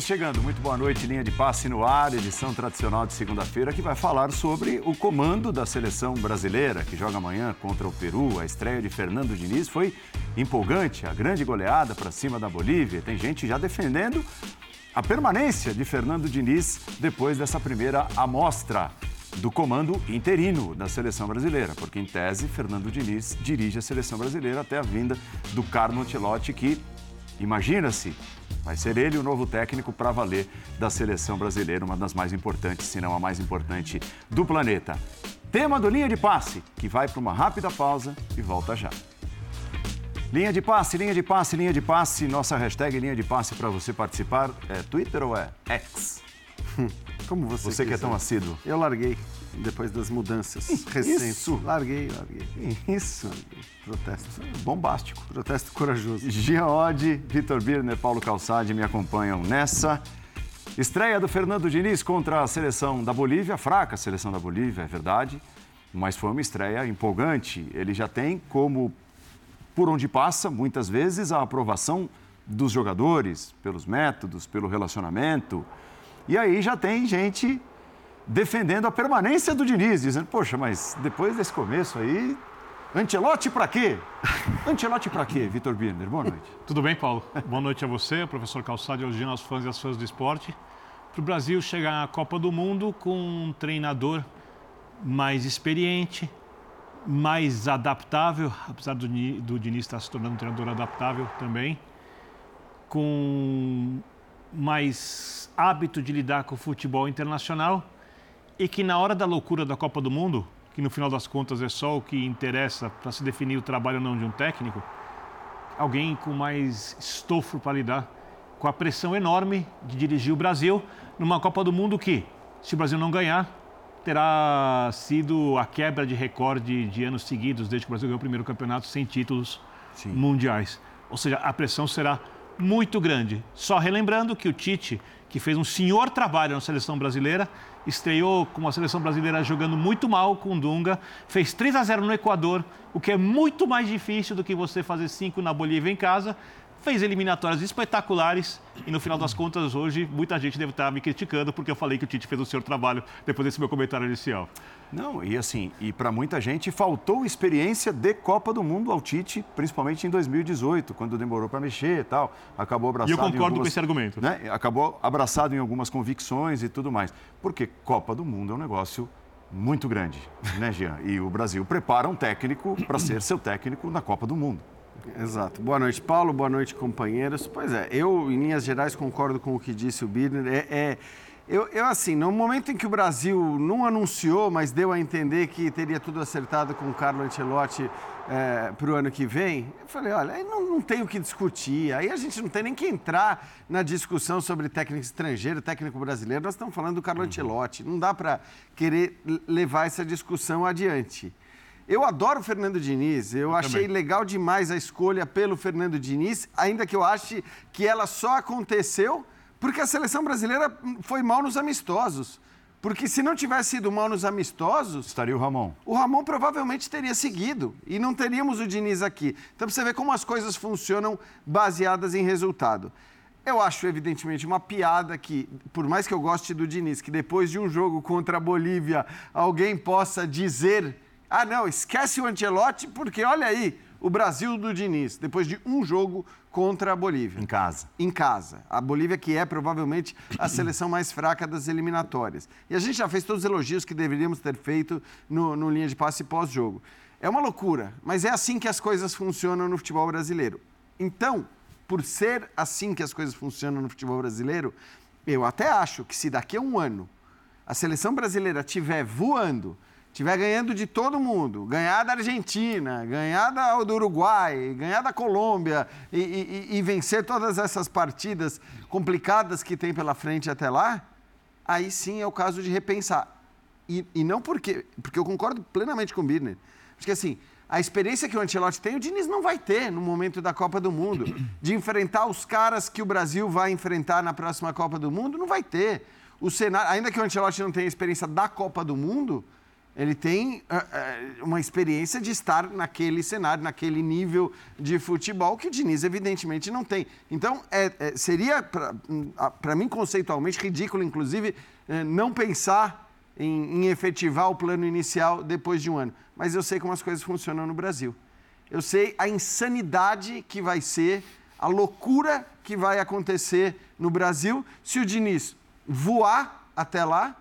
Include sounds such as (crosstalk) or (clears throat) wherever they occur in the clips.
Estamos chegando. Muito boa noite, linha de passe no ar, edição tradicional de segunda-feira, que vai falar sobre o comando da seleção brasileira, que joga amanhã contra o Peru. A estreia de Fernando Diniz foi empolgante, a grande goleada para cima da Bolívia. Tem gente já defendendo a permanência de Fernando Diniz depois dessa primeira amostra do comando interino da seleção brasileira, porque em tese Fernando Diniz dirige a seleção brasileira até a vinda do Carlo Ancelotti, que imagina-se vai ser ele o novo técnico para valer da seleção brasileira, uma das mais importantes, se não a mais importante do planeta. Tema do linha de passe, que vai para uma rápida pausa e volta já. Linha de passe, linha de passe, linha de passe. Nossa hashtag linha de passe para você participar é Twitter ou é X? Como você Você que é tão assíduo. Eu larguei depois das mudanças recentes. Isso. Larguei, larguei. Isso. Larguei. Protesto. Bombástico. Protesto corajoso. Oddi, Vitor Birner, Paulo Calçade me acompanham nessa. Estreia do Fernando Diniz contra a seleção da Bolívia, fraca a seleção da Bolívia, é verdade, mas foi uma estreia empolgante. Ele já tem como, por onde passa, muitas vezes, a aprovação dos jogadores, pelos métodos, pelo relacionamento. E aí já tem gente defendendo a permanência do Diniz, dizendo, poxa, mas depois desse começo aí, Antelote para quê? (laughs) Antelote para quê, Vitor Birner? Boa noite. (laughs) Tudo bem, Paulo? Boa noite a você, professor Calçado, e aos fãs e às fãs do esporte. Para o Brasil chegar à Copa do Mundo com um treinador mais experiente, mais adaptável, apesar do, do Diniz estar se tornando um treinador adaptável também, com mais hábito de lidar com o futebol internacional e que na hora da loucura da Copa do Mundo, que no final das contas é só o que interessa para se definir o trabalho ou não de um técnico, alguém com mais estofo para lidar com a pressão enorme de dirigir o Brasil numa Copa do Mundo que, se o Brasil não ganhar, terá sido a quebra de recorde de anos seguidos desde que o Brasil ganhou o primeiro campeonato sem títulos Sim. mundiais. Ou seja, a pressão será muito grande. Só relembrando que o Tite, que fez um senhor trabalho na seleção brasileira, estreou com a seleção brasileira jogando muito mal com o Dunga, fez 3 a 0 no Equador, o que é muito mais difícil do que você fazer 5 na Bolívia em casa. Fez eliminatórias espetaculares e no final das contas hoje muita gente deve estar me criticando porque eu falei que o Tite fez o seu trabalho depois desse meu comentário inicial. Não, e assim, e para muita gente faltou experiência de Copa do Mundo ao Tite, principalmente em 2018, quando demorou para mexer e tal. Acabou abraçado. E eu concordo algumas, com esse argumento. Né, acabou abraçado em algumas convicções e tudo mais. Porque Copa do Mundo é um negócio muito grande, né, Jean? E o Brasil prepara um técnico para ser seu técnico na Copa do Mundo. Exato. Boa noite, Paulo. Boa noite, companheiros. Pois é, eu, em linhas gerais, concordo com o que disse o Birner. É, é, eu, eu, assim, no momento em que o Brasil não anunciou, mas deu a entender que teria tudo acertado com o Carlo Ancelotti é, para o ano que vem, eu falei, olha, não, não tem o que discutir. Aí a gente não tem nem que entrar na discussão sobre técnico estrangeiro, técnico brasileiro. Nós estamos falando do Carlo Ancelotti. Não dá para querer levar essa discussão adiante. Eu adoro o Fernando Diniz, eu, eu achei também. legal demais a escolha pelo Fernando Diniz, ainda que eu ache que ela só aconteceu porque a seleção brasileira foi mal nos amistosos. Porque se não tivesse sido mal nos amistosos. Estaria o Ramon. O Ramon provavelmente teria seguido. E não teríamos o Diniz aqui. Então você vê como as coisas funcionam baseadas em resultado. Eu acho, evidentemente, uma piada que, por mais que eu goste do Diniz, que depois de um jogo contra a Bolívia, alguém possa dizer ah, não, esquece o Ancelotti, porque olha aí, o Brasil do Diniz, depois de um jogo contra a Bolívia. Em casa. Em casa. A Bolívia, que é provavelmente a (clears throat) seleção mais fraca das eliminatórias. E a gente já fez todos os elogios que deveríamos ter feito no, no linha de passe pós-jogo. É uma loucura, mas é assim que as coisas funcionam no futebol brasileiro. Então, por ser assim que as coisas funcionam no futebol brasileiro, eu até acho que se daqui a um ano a seleção brasileira estiver voando, estiver ganhando de todo mundo, ganhar da Argentina, ganhar do Uruguai, ganhar da Colômbia e, e, e, vencer todas essas partidas complicadas que tem pela frente até lá, aí sim é o caso de repensar. E, e não porque, porque eu concordo plenamente com o Birner. Porque assim, a experiência que o Ancelotti tem, o Diniz não vai ter no momento da Copa do Mundo. (clears throat) De enfrentar os caras que o Brasil vai enfrentar na próxima Copa do Mundo, não vai ter. O cenário, ainda que o Ancelotti não tenha experiência da Copa do Mundo, Ele tem uh, uh, uma experiência de estar naquele cenário, naquele nível de futebol que o Diniz, evidentemente, não tem. Então, é, é, seria, para mim, conceitualmente ridículo, inclusive, é, não pensar em, em efetivar o plano inicial depois de um ano. Mas eu sei como as coisas funcionam no Brasil. Eu sei a insanidade que vai ser, a loucura que vai acontecer no Brasil se o Diniz voar até lá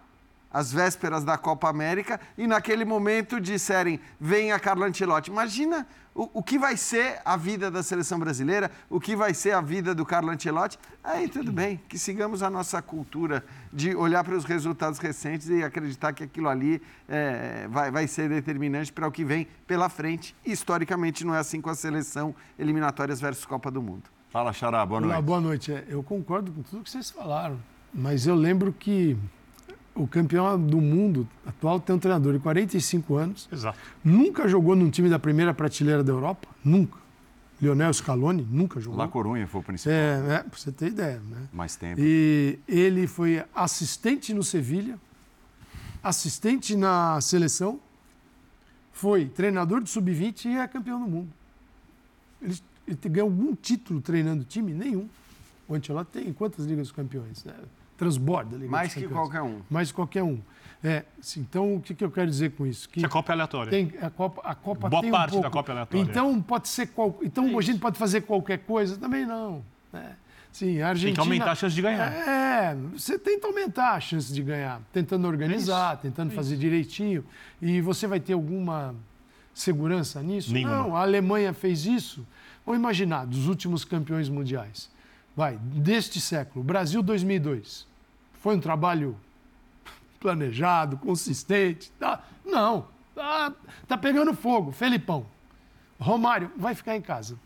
às vésperas da Copa América, e naquele momento disserem: venha Carlo Ancelotti. Imagina o, o, que vai ser a vida da seleção brasileira, o que vai ser a vida do Carlo Ancelotti. Aí tudo bem, que sigamos a nossa cultura de olhar para os resultados recentes e acreditar que aquilo ali é, vai, vai ser determinante para o que vem pela frente. E, historicamente não é assim com a seleção eliminatórias versus Copa do Mundo. Fala, Xará, boa noite. Olá, boa noite. É, eu concordo com tudo que vocês falaram, mas eu lembro que o campeão do mundo atual tem um treinador de 45 anos. Exato. Nunca jogou num time da primeira prateleira da Europa. Nunca. Lionel Scaloni nunca jogou. La Corunha foi o principal. É, é pra você ter ideia. Né? Mais tempo. E ele foi assistente no Sevilha, assistente na seleção, foi treinador do Sub-20 e é campeão do mundo. Ele, ele ganhou algum título treinando o time? Nenhum. O Ancelotti tem quantas ligas dos campeões? Né? Transborda. Liga Mais que qualquer um. Mais que qualquer um. É, então, o que, que eu quero dizer com isso? Que, que a Copa é aleatória. Tem, a Copa, a Copa Boa tem parte um pouco, da Copa é aleatória. Então, pode ser qual, então é a gente pode fazer qualquer coisa? Também não. Né? Sim, a Argentina... Tem que aumentar a chance de ganhar. É, você tenta aumentar a chance de ganhar, tentando organizar, é tentando é fazer direitinho. E você vai ter alguma segurança nisso? Nenhuma. Não, a Alemanha fez isso. Vamos imaginar, dos últimos campeões mundiais. Vai, deste século, Brasil 2002. Foi um trabalho planejado, consistente? Tá? Não. Tá, tá pegando fogo. Felipão. Romário vai ficar em casa.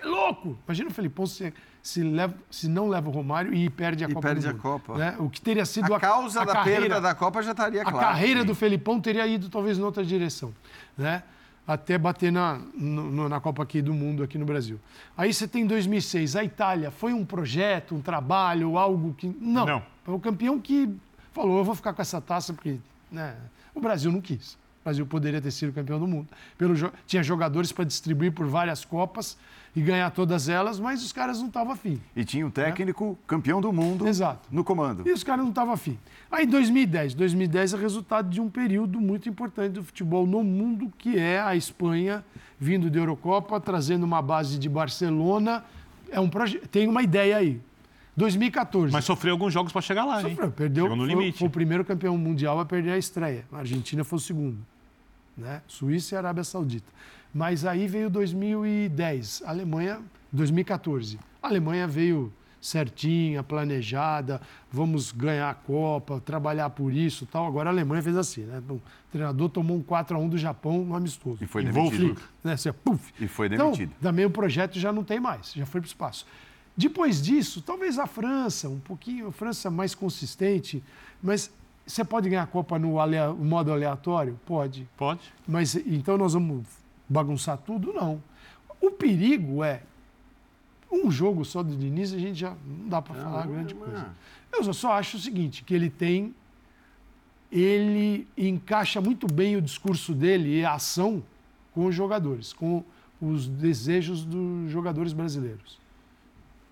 É louco! Imagina o Felipão se, se, leva, se não leva o Romário e perde a e Copa. perde a Copa. Né? O que teria sido a, a causa a da carreira, perda da Copa já estaria claro. A carreira do Felipão teria ido talvez em outra direção. Né? Até bater na, no, na Copa aqui do Mundo, aqui no Brasil. Aí você tem 2006, a Itália. Foi um projeto, um trabalho, algo que... Não. não. Foi o campeão que falou, eu vou ficar com essa taça porque né, o Brasil não quis. O Brasil poderia ter sido campeão do mundo. Pelo, tinha jogadores para distribuir por várias Copas e ganhar todas elas, mas os caras não estavam afim. E tinha um técnico né? campeão do mundo Exato. no comando. E os caras não estavam afim. Aí 2010. 2010 é resultado de um período muito importante do futebol no mundo, que é a Espanha vindo da Eurocopa, trazendo uma base de Barcelona. É um proje... Tem uma ideia aí. 2014. Mas sofreu alguns jogos para chegar lá, sofreu, hein? Perdeu, Chegou no foi, limite. Foi o primeiro campeão mundial a perder a estreia. A Argentina foi o segundo. Né? Suíça e Arábia Saudita. Mas aí veio 2010, Alemanha, 2014. A Alemanha veio certinha, planejada, vamos ganhar a Copa, trabalhar por isso tal. Agora a Alemanha fez assim, né? O treinador tomou um 4 a 1 do Japão no amistoso. E foi demitido. Né? Assim, puff. E foi demitido. Então, também o projeto já não tem mais, já foi para o espaço. Depois disso, talvez a França, um pouquinho, a França mais consistente, mas você pode ganhar a Copa no alea, modo aleatório? Pode. Pode. Mas então nós vamos bagunçar tudo? Não. O perigo é um jogo só do Diniz, a gente já não dá para falar não, grande não. coisa. Eu só acho o seguinte, que ele tem ele encaixa muito bem o discurso dele e a ação com os jogadores, com os desejos dos jogadores brasileiros.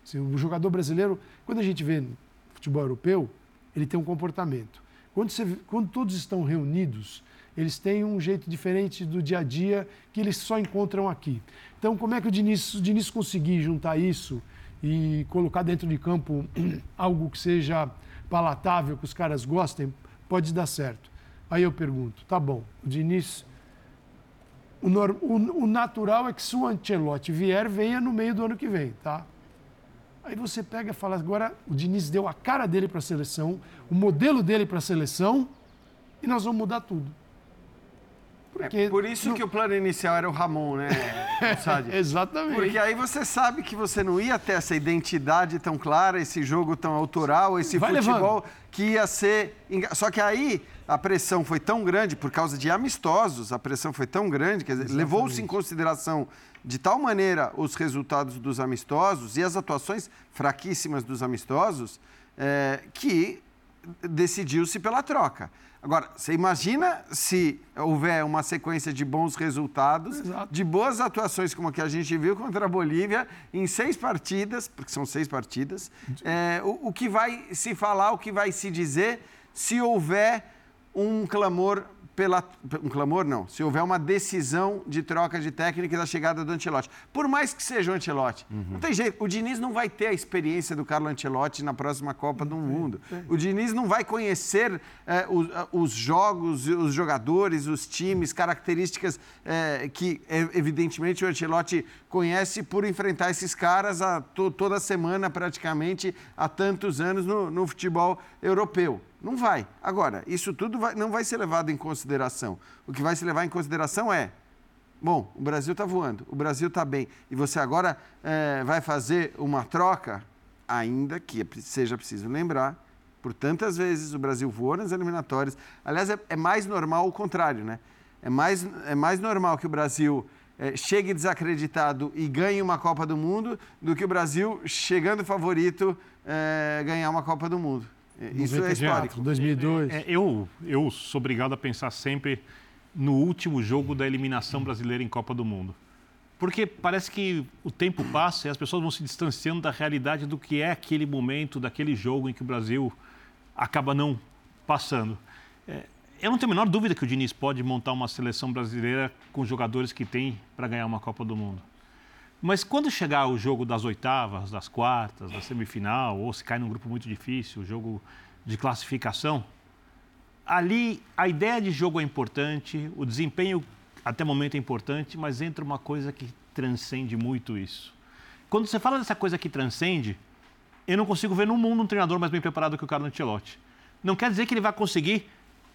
Assim, o jogador brasileiro, quando a gente vê no futebol europeu, ele tem um comportamento. Quando, você, quando todos estão reunidos, eles têm um jeito diferente do dia a dia que eles só encontram aqui. Então, como é que o Diniz, o Diniz conseguir juntar isso e colocar dentro de campo (clears throat) algo que seja palatável, que os caras gostem, pode dar certo. Aí eu pergunto, tá bom, o Diniz. O, o, o natural é que se o Ancelotti vier, venha no meio do ano que vem, tá? Aí você pega e fala, agora o Diniz deu a cara dele para a seleção, o modelo dele para a seleção, e nós vamos mudar tudo. Porque é por isso não... que o plano inicial era o Ramon, né, (laughs) Exatamente. Porque aí você sabe que você não ia ter essa identidade tão clara, esse jogo tão autoral, esse Vai futebol levando. que ia ser. Só que aí a pressão foi tão grande, por causa de amistosos, a pressão foi tão grande, quer dizer, levou-se em consideração de tal maneira os resultados dos amistosos e as atuações fraquíssimas dos amistosos, é, que decidiu-se pela troca. Agora, você imagina se houver uma sequência de bons resultados, Exato. de boas atuações, como a que a gente viu contra a Bolívia, em seis partidas, porque são seis partidas, é, o, o que vai se falar, o que vai se dizer, se houver um clamor pela. Um clamor, não. Se houver uma decisão de troca de técnica e da chegada do Ancelotti. Por mais que seja o Ancelotti. Não tem jeito. O Diniz não vai ter a experiência do Carlo Ancelotti na próxima Copa do Mundo. O Diniz não vai conhecer eh, os, os jogos, os jogadores, os times, características eh, que, eh, evidentemente, o Ancelotti conhece por enfrentar esses caras a to- toda semana, praticamente, há tantos anos no, no futebol europeu. Não vai. Agora, isso tudo vai- não vai ser levado em consideração. O que vai se levar em consideração é Bom, o Brasil está voando, o Brasil está bem. E você agora eh, vai fazer uma troca, ainda que é seja preciso lembrar, por tantas vezes o Brasil voou nas eliminatórias. Aliás, é, é mais normal o contrário, né? É mais, é mais normal que o Brasil eh, chegue desacreditado e ganhe uma Copa do Mundo do que o Brasil, chegando favorito, eh, ganhar uma Copa do Mundo. Eh, Isso é 94, histórico. 2002. É, eu, eu sou obrigado a pensar sempre no último jogo da eliminação brasileira em Copa do Mundo. Porque parece que o tempo passa e as pessoas vão se distanciando da realidade do que é aquele momento, daquele jogo em que o Brasil acaba não passando. É, eu não tenho a menor dúvida que o Diniz pode montar uma seleção brasileira com jogadores que tem para ganhar uma Copa do Mundo. Mas quando chegar o jogo das oitavas, das quartas, da semifinal, ou se cai num grupo muito difícil, o jogo de classificação, ali a ideia de jogo é importante, o desempenho até o momento é importante, mas entra uma coisa que transcende muito isso. Quando você fala dessa coisa que transcende, eu não consigo ver no mundo um treinador mais bem preparado que o Carlo Ancelotti. Não quer dizer que ele vai conseguir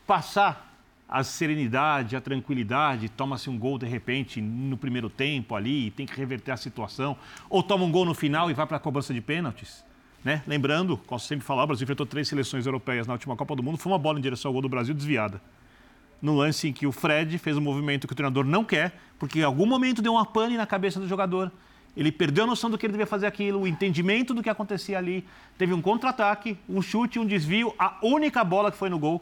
passar a serenidade, a tranquilidade, toma-se um gol de repente no primeiro tempo ali, tem que reverter a situação, ou toma um gol no final e vai para a cobrança de pênaltis. Né? Lembrando, posso sempre falar, o Brasil enfrentou três seleções europeias na última Copa do Mundo, foi uma bola em direção ao gol do Brasil desviada. No lance em que o Fred fez um movimento que o treinador não quer, porque em algum momento deu uma pane na cabeça do jogador. Ele perdeu a noção do que ele devia fazer aquilo, o entendimento do que acontecia ali. Teve um contra-ataque, um chute, um desvio, a única bola que foi no gol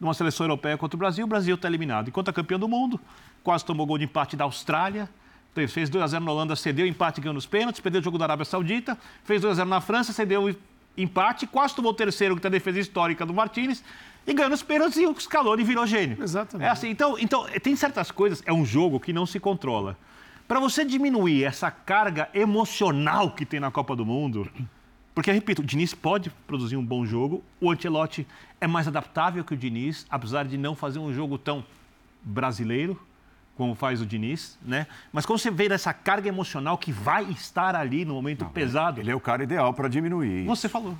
numa seleção europeia contra o Brasil, o Brasil está eliminado. Enquanto é campeão do mundo, quase tomou gol de empate da Austrália, fez- fez 2x0 na Holanda, cedeu empate ganhou nos pênaltis, perdeu o jogo da Arábia Saudita, fez 2x0 na França, cedeu empate, quase tomou o terceiro, que tem a defesa histórica do Martinez, e ganhou nos pênaltis e o Scaloni virou gênio. Exatamente. É assim, então, então, tem certas coisas, é um jogo que não se controla. Para você diminuir essa carga emocional que tem na Copa do Mundo, porque, repito, o Diniz pode produzir um bom jogo, o Ancelotti é mais adaptável que o Diniz, apesar de não fazer um jogo tão brasileiro como faz o Diniz, né? Mas quando você vê essa carga emocional que vai estar ali no momento pesado, Ele é o cara ideal para diminuir. você falou.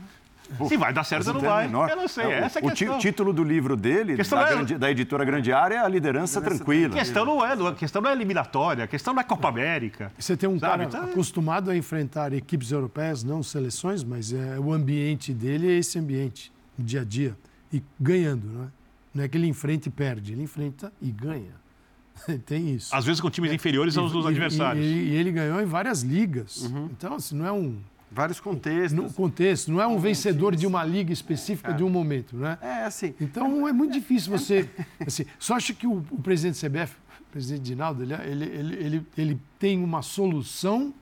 Se vai dar certo ou não vai, menor- eu não sei, É, o- essa é a questão. o título do livro dele, da, é- grande- da editora Grande Área, é a liderança, tranquila. A questão não é, a questão não é eliminatória, a questão não é Copa América. Você tem um Sabe? cara Então, acostumado a enfrentar equipes europeias, não seleções, mas é, o ambiente dele é esse ambiente, o dia a dia. E ganhando, não é? Não é que ele enfrenta e perde, ele enfrenta e ganha. (laughs) tem isso. Às vezes com times inferiores aos dos adversários. E, e ele ganhou em várias ligas. Uhum. Então, assim, não é um Vários contextos. no contexto, não é um vencedor de uma liga específica de um momento, né? É assim. Então é muito difícil você. Assim, só acho que o, o presidente CBF, o presidente Dinaldo, ele, ele, ele, ele, ele tem uma solução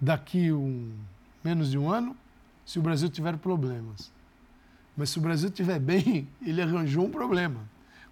daqui um, menos de um ano, se o Brasil tiver problemas. Mas se o Brasil estiver bem, (laughs) ele arranjou um problema.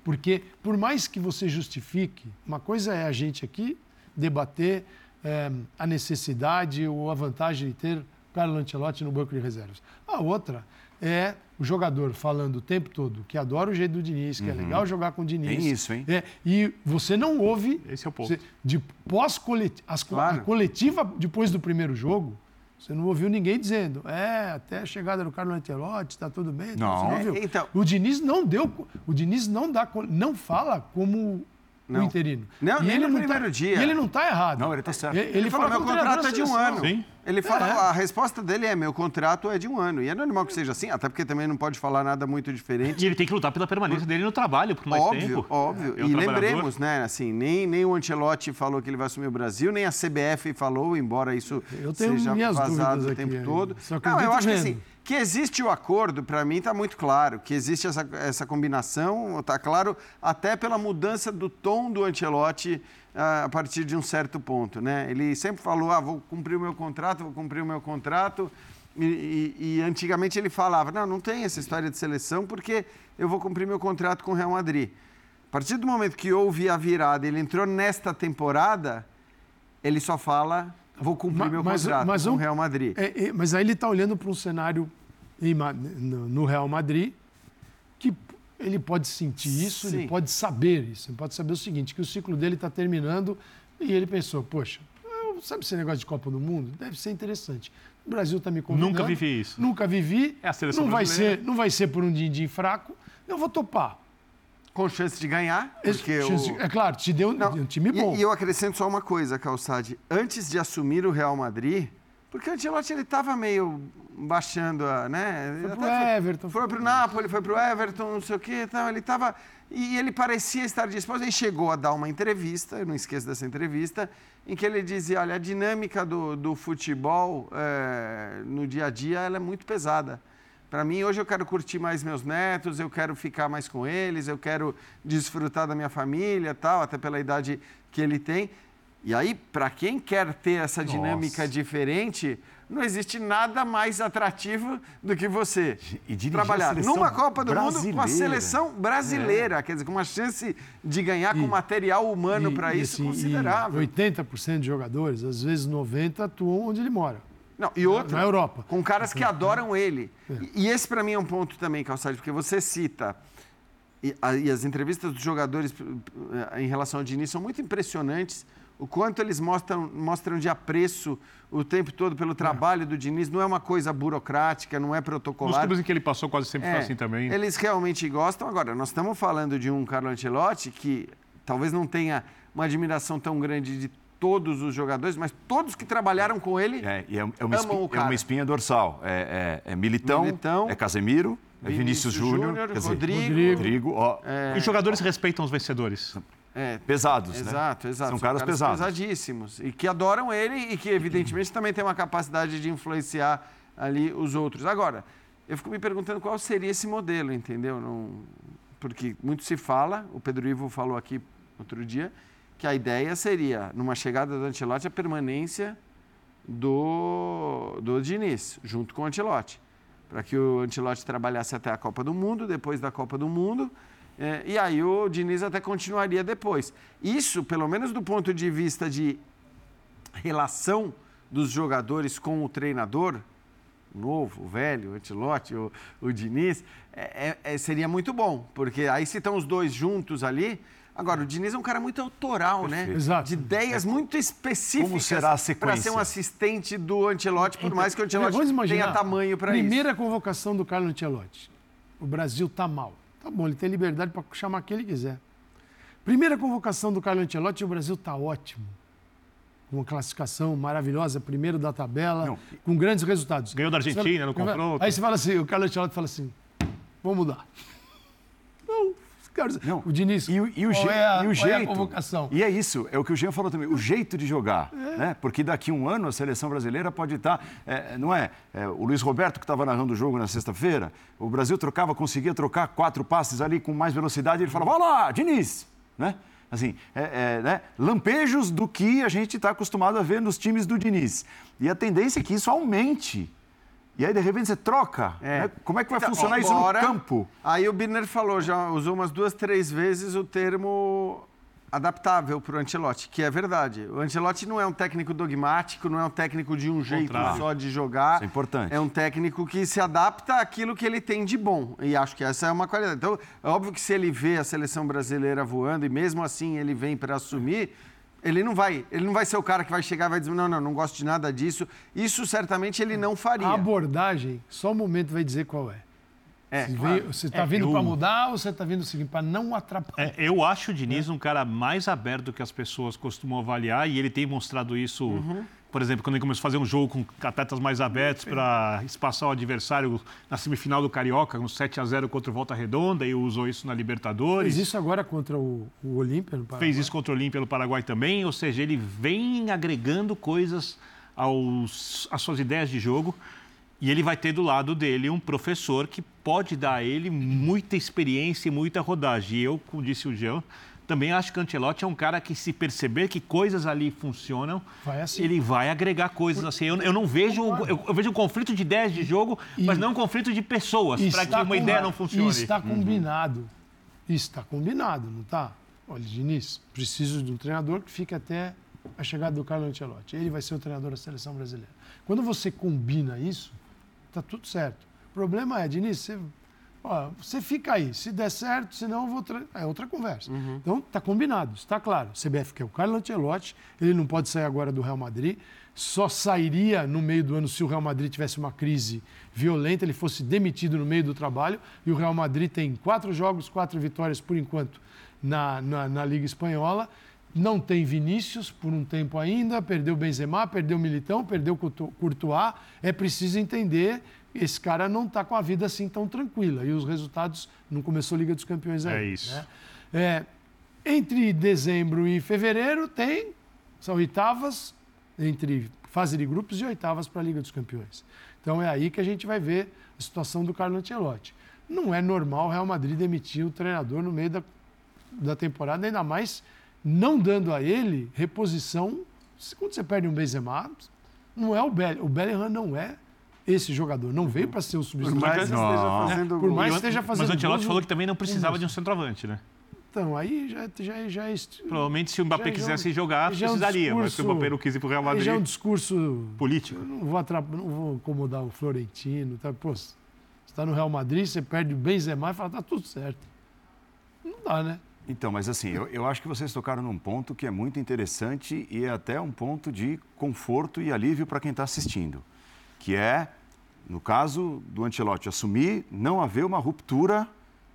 Porque, por mais que você justifique, uma coisa é a gente aqui debater eh, a necessidade ou a vantagem de ter Carlo Ancelotti no banco de reservas. A outra é o jogador falando o tempo todo que adora o jeito do Diniz, que é legal jogar com o Diniz. Tem isso, hein? É, e você não ouve. Esse é o ponto. você- de pós-coletiva, Claro. a coletiva depois do primeiro jogo, você não ouviu ninguém dizendo, é, até a chegada do Carlo Ancelotti, está tudo bem. Não. Você não ouviu. É, então- O Diniz não deu, o Diniz não dá, não fala como Não. o interino. Não, e nem ele no não primeiro tá, dia. E ele não está errado. Não, ele tá certo. Ele, ele Ele falou, meu treinador contrato é de um seleção. ano. Sim. Ele fala, É. a resposta dele é, meu contrato é de um ano. E é normal que seja assim, até porque também não pode falar nada muito diferente. E ele tem que lutar pela permanência dele no trabalho por mais óbvio, tempo. óbvio. É um e lembremos, né, assim, nem, nem o Ancelotti falou que ele vai assumir o Brasil, nem a CBF falou, embora isso Eu tenho seja vazado o tempo todo. só Não, eu acho que assim, Que existe o acordo, para mim está muito claro. Que existe essa, essa combinação, está claro, até pela mudança do tom do Ancelotti ah, a partir de um certo ponto. Né? Ele sempre falou: ah, vou cumprir o meu contrato, vou cumprir o meu contrato. E, e, e, antigamente ele falava: não, não tem essa história de seleção porque eu vou cumprir meu contrato com o Real Madrid. A partir do momento que houve a virada, ele entrou nesta temporada, ele só fala: vou cumprir mas, meu contrato mas com o Real Madrid. É, é, mas aí ele está olhando para um cenário no Real Madrid que ele pode sentir isso, Sim. ele pode saber isso, ele pode saber o seguinte, que o ciclo dele está terminando e ele pensou, poxa, sabe esse negócio de Copa do Mundo? Deve ser interessante. O Brasil está me convidando. Nunca vivi isso. Nunca vivi. É a seleção não vai ser, Não vai ser por um din-din fraco. Eu vou topar. Com chance de ganhar, porque chance, o... É claro, te deu não, um time bom. E, e eu acrescento só uma coisa, Calçade. Antes de assumir o Real Madrid, porque o Ancelotti ele estava meio baixando a, né? Foi pro foi, Everton. Foi pro Napoli, foi pro Everton, não sei o quê, então ele estava e ele parecia estar disposto. Ele chegou a dar uma entrevista, eu não esqueço dessa entrevista, em que ele dizia, olha, a dinâmica do, do futebol é, no dia a dia ela é muito pesada. Para mim, hoje eu quero curtir mais meus netos, eu quero ficar mais com eles, eu quero desfrutar da minha família, tal, até pela idade que ele tem. E aí, para quem quer ter essa dinâmica Nossa. diferente, não existe nada mais atrativo do que você trabalhar numa Copa do brasileira. Mundo com a seleção brasileira, é. quer dizer, com uma chance de ganhar e, com material humano para isso assim, considerável. E 80% de jogadores, às vezes 90%, atuam onde ele mora. Não, e outro, na Europa. com caras que adoram ele. É. E, esse para mim é um ponto também, Calçade, porque você cita e, a, e as entrevistas dos jogadores eh, em relação ao Diniz são muito impressionantes o quanto eles mostram, mostram de apreço o tempo todo pelo trabalho é. do Diniz. Não é uma coisa burocrática, não é protocolar. Nos clubes em que ele passou quase sempre é, foi assim também. Eles realmente gostam. Agora, nós estamos falando de um Carlo Ancelotti que talvez não tenha uma admiração tão grande de todos os jogadores, mas todos que trabalharam com ele é, é, é uma, espinha, é uma espinha dorsal. É, é, é Militão, Militão, é Casemiro, é Vinícius, Vinícius Júnior, Rodrigo. Rodrigo ó, E os jogadores respeitam os vencedores. É, pesados, exato, né? Exato. São, caras, caras pesados. pesadíssimos. E que adoram ele e que, evidentemente, também tem uma capacidade de influenciar ali os outros. Agora, eu fico me perguntando qual seria esse modelo, entendeu? Não... Porque muito se fala, o Pedro Ivo falou aqui outro dia, que a ideia seria, numa chegada do Ancelotti, a permanência do, do Diniz, junto com o Ancelotti. Para que o Ancelotti trabalhasse até a Copa do Mundo, depois da Copa do Mundo é, e aí o Diniz até continuaria depois. Isso, pelo menos do ponto de vista de relação dos jogadores com o treinador, o novo, o velho, o Antilote, o, o Diniz, é, é, seria muito bom, porque aí se estão os dois juntos ali. Agora, o Diniz é um cara muito autoral, né? Perfeito. né? Exato. De ideias é. muito específicas para ser um assistente do Ancelotti, por então, mais que o Ancelotti tenha tamanho para isso. Primeira convocação do Carlos Ancelotti. O Brasil está mal. Tá bom, ele tem liberdade para chamar quem ele quiser. Primeira convocação do Carlo Ancelotti, o Brasil está ótimo. Com uma classificação maravilhosa, primeiro da tabela, Não. com grandes resultados. Ganhou da Argentina no confronto. Aí você fala assim, o Carlo Ancelotti fala assim, vamos mudar. Não. O Diniz, e, o, e o, je, é a, e o jeito, é a convocação? E é isso, é o que o Jean falou também, o jeito de jogar, é. né? Porque daqui a um ano a seleção brasileira pode estar, é, não é, é, O Luiz Roberto que estava narrando o jogo na sexta-feira, o Brasil trocava, conseguia trocar quatro passes ali com mais velocidade, ele falava, olha lá, Diniz, né? Assim, é, é, né? lampejos do que a gente está acostumado a ver nos times do Diniz. E a tendência é que isso aumente e aí, de repente, você troca. É. Né? Como é que vai então, funcionar agora, isso no campo? Aí o Birner falou, já usou umas duas, três vezes o termo adaptável para o Ancelotti, que é verdade. O Ancelotti não é um técnico dogmático, não é um técnico de um jeito Contrário. só de jogar. Isso é importante. É um técnico que se adapta àquilo que ele tem de bom. E acho que essa é uma qualidade. Então, é óbvio que se ele vê a seleção brasileira voando e mesmo assim ele vem para assumir, ele não vai, ele não vai ser o cara que vai chegar e vai dizer, não, não, não gosto de nada disso. Isso certamente ele não faria. A abordagem, só o momento vai dizer qual é. É, você claro. está é, vindo eu... para mudar ou você está vindo seguir para não atrapalhar? É, eu acho o Diniz é. um cara mais aberto do que as pessoas costumam avaliar e ele tem mostrado isso uhum por exemplo, quando ele começou a fazer um jogo com atletas mais abertos para espaçar o adversário na semifinal do Carioca, um 7 a 0 contra o Volta Redonda, e usou isso na Libertadores. Fez isso agora contra o, o Olímpia no Paraguai. Fez isso contra o Olímpia no Paraguai também, ou seja, ele vem agregando coisas aos, às suas ideias de jogo. E ele vai ter do lado dele um professor que pode dar a ele muita experiência e muita rodagem. E eu, como disse o Jean, também acho que o Ancelotti é um cara que, se perceber que coisas ali funcionam, vai assim. ele vai agregar coisas assim. Eu, eu não vejo. Eu, eu, vejo um conflito de ideias de jogo, e, mas não um conflito de pessoas, para que uma com, ideia não funcione. Está uhum. combinado. Uhum. Está combinado, não está? Olha, Diniz, preciso de um treinador que fique até a chegada do Carlo Ancelotti. Ele vai ser o treinador da seleção brasileira. Quando você combina isso, está tudo certo. O problema é, Diniz, você Ó, você fica aí, se der certo, senão eu vou. Tra... É outra conversa. Uhum. Então, está combinado, está claro. O CBF quer o Carlo Ancelotti, ele não pode sair agora do Real Madrid, só sairia no meio do ano se o Real Madrid tivesse uma crise violenta, ele fosse demitido no meio do trabalho. E o Real Madrid tem quatro jogos, quatro vitórias por enquanto na, na, na Liga Espanhola. Não tem Vinícius por um tempo ainda, perdeu Benzema, perdeu Militão, perdeu Courtois. É preciso entender esse cara não está com a vida assim tão tranquila. E os resultados não começou a Liga dos Campeões ainda. É isso. Né? É, entre dezembro e fevereiro tem, são oitavas, entre fase de grupos e oitavas para a Liga dos Campeões. Então é aí que a gente vai ver a situação do Carlo Ancelotti. Não é normal o Real Madrid demitir o treinador no meio da, da temporada, ainda mais não dando a ele reposição. Quando você perde um Benzema, não é o Bellingham. O Bellingham não é esse jogador não veio para ser o substituto. Por mais, esteja fazendo Por mais esteja fazendo Mas o Ancelotti falou que também não precisava de um centroavante, né? Então, aí já, já, já é... Provavelmente se o Mbappé já, quisesse jogar, precisaria, é um discurso, mas se o Mbappé não quis ir para o Real Madrid... Já é um discurso... Político. não vou, atrap... não vou incomodar o Florentino. Tá? Pô, você está no Real Madrid, você perde o Benzema e fala, tá tudo certo. Não dá, né? Então, mas assim, eu, eu acho que vocês tocaram num ponto que é muito interessante e é até um ponto de conforto e alívio para quem está assistindo, que é no caso do Ancelotti, assumir não haver uma ruptura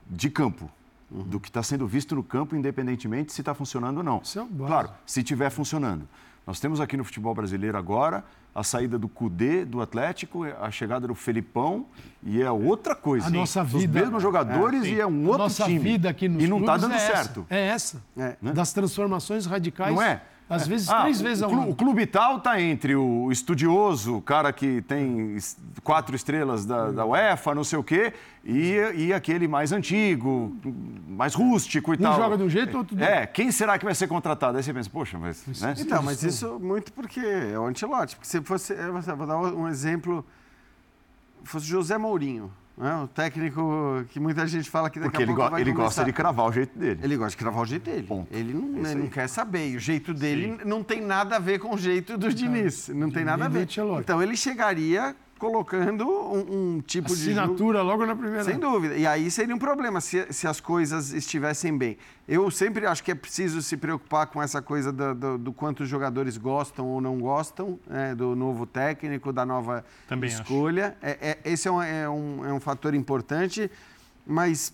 de campo, uhum. do que está sendo visto no campo, independentemente se está funcionando ou não. Isso é claro, se estiver funcionando. Nós temos aqui no futebol brasileiro agora a saída do Cudê, do Atlético, a chegada do Felipão, e é outra coisa. A nossa vida. Os mesmos jogadores é, e é um outro nossa time. vida aqui nos E não está dando é certo. Essa, é essa. É. Né? Das transformações radicais. Não é? Às é. vezes, ah, três vezes ao ano. O clube tal está entre o estudioso, o cara que tem quatro estrelas da, da UEFA, não sei o quê, e, e aquele mais antigo, mais rústico e um tal. Um joga de um jeito, outro É, quem será que vai ser contratado? Aí você pensa, poxa, mas... Né? Então, mas isso muito porque é o Antilote. Porque se fosse... Vou dar um exemplo. Fosse José Mourinho. Né? O técnico que muita gente fala que daqui Porque a pouco ele, vai ele começar. gosta de cravar o jeito dele. Ele gosta de cravar o jeito dele. Ponto. Ele não, né, não quer saber. E o jeito dele Sim. não tem nada a ver com o jeito do Diniz. Não tem nada a ver. Então ele chegaria colocando um, um tipo Assinatura de. Assinatura logo na primeira. Sem dúvida. E aí seria um problema se, se as coisas estivessem bem. Eu sempre acho que é preciso se preocupar com essa coisa do, do, do quanto os jogadores gostam ou não gostam né, do novo técnico, da nova Também escolha. É, é, esse é um, é, um, é um fator importante, mas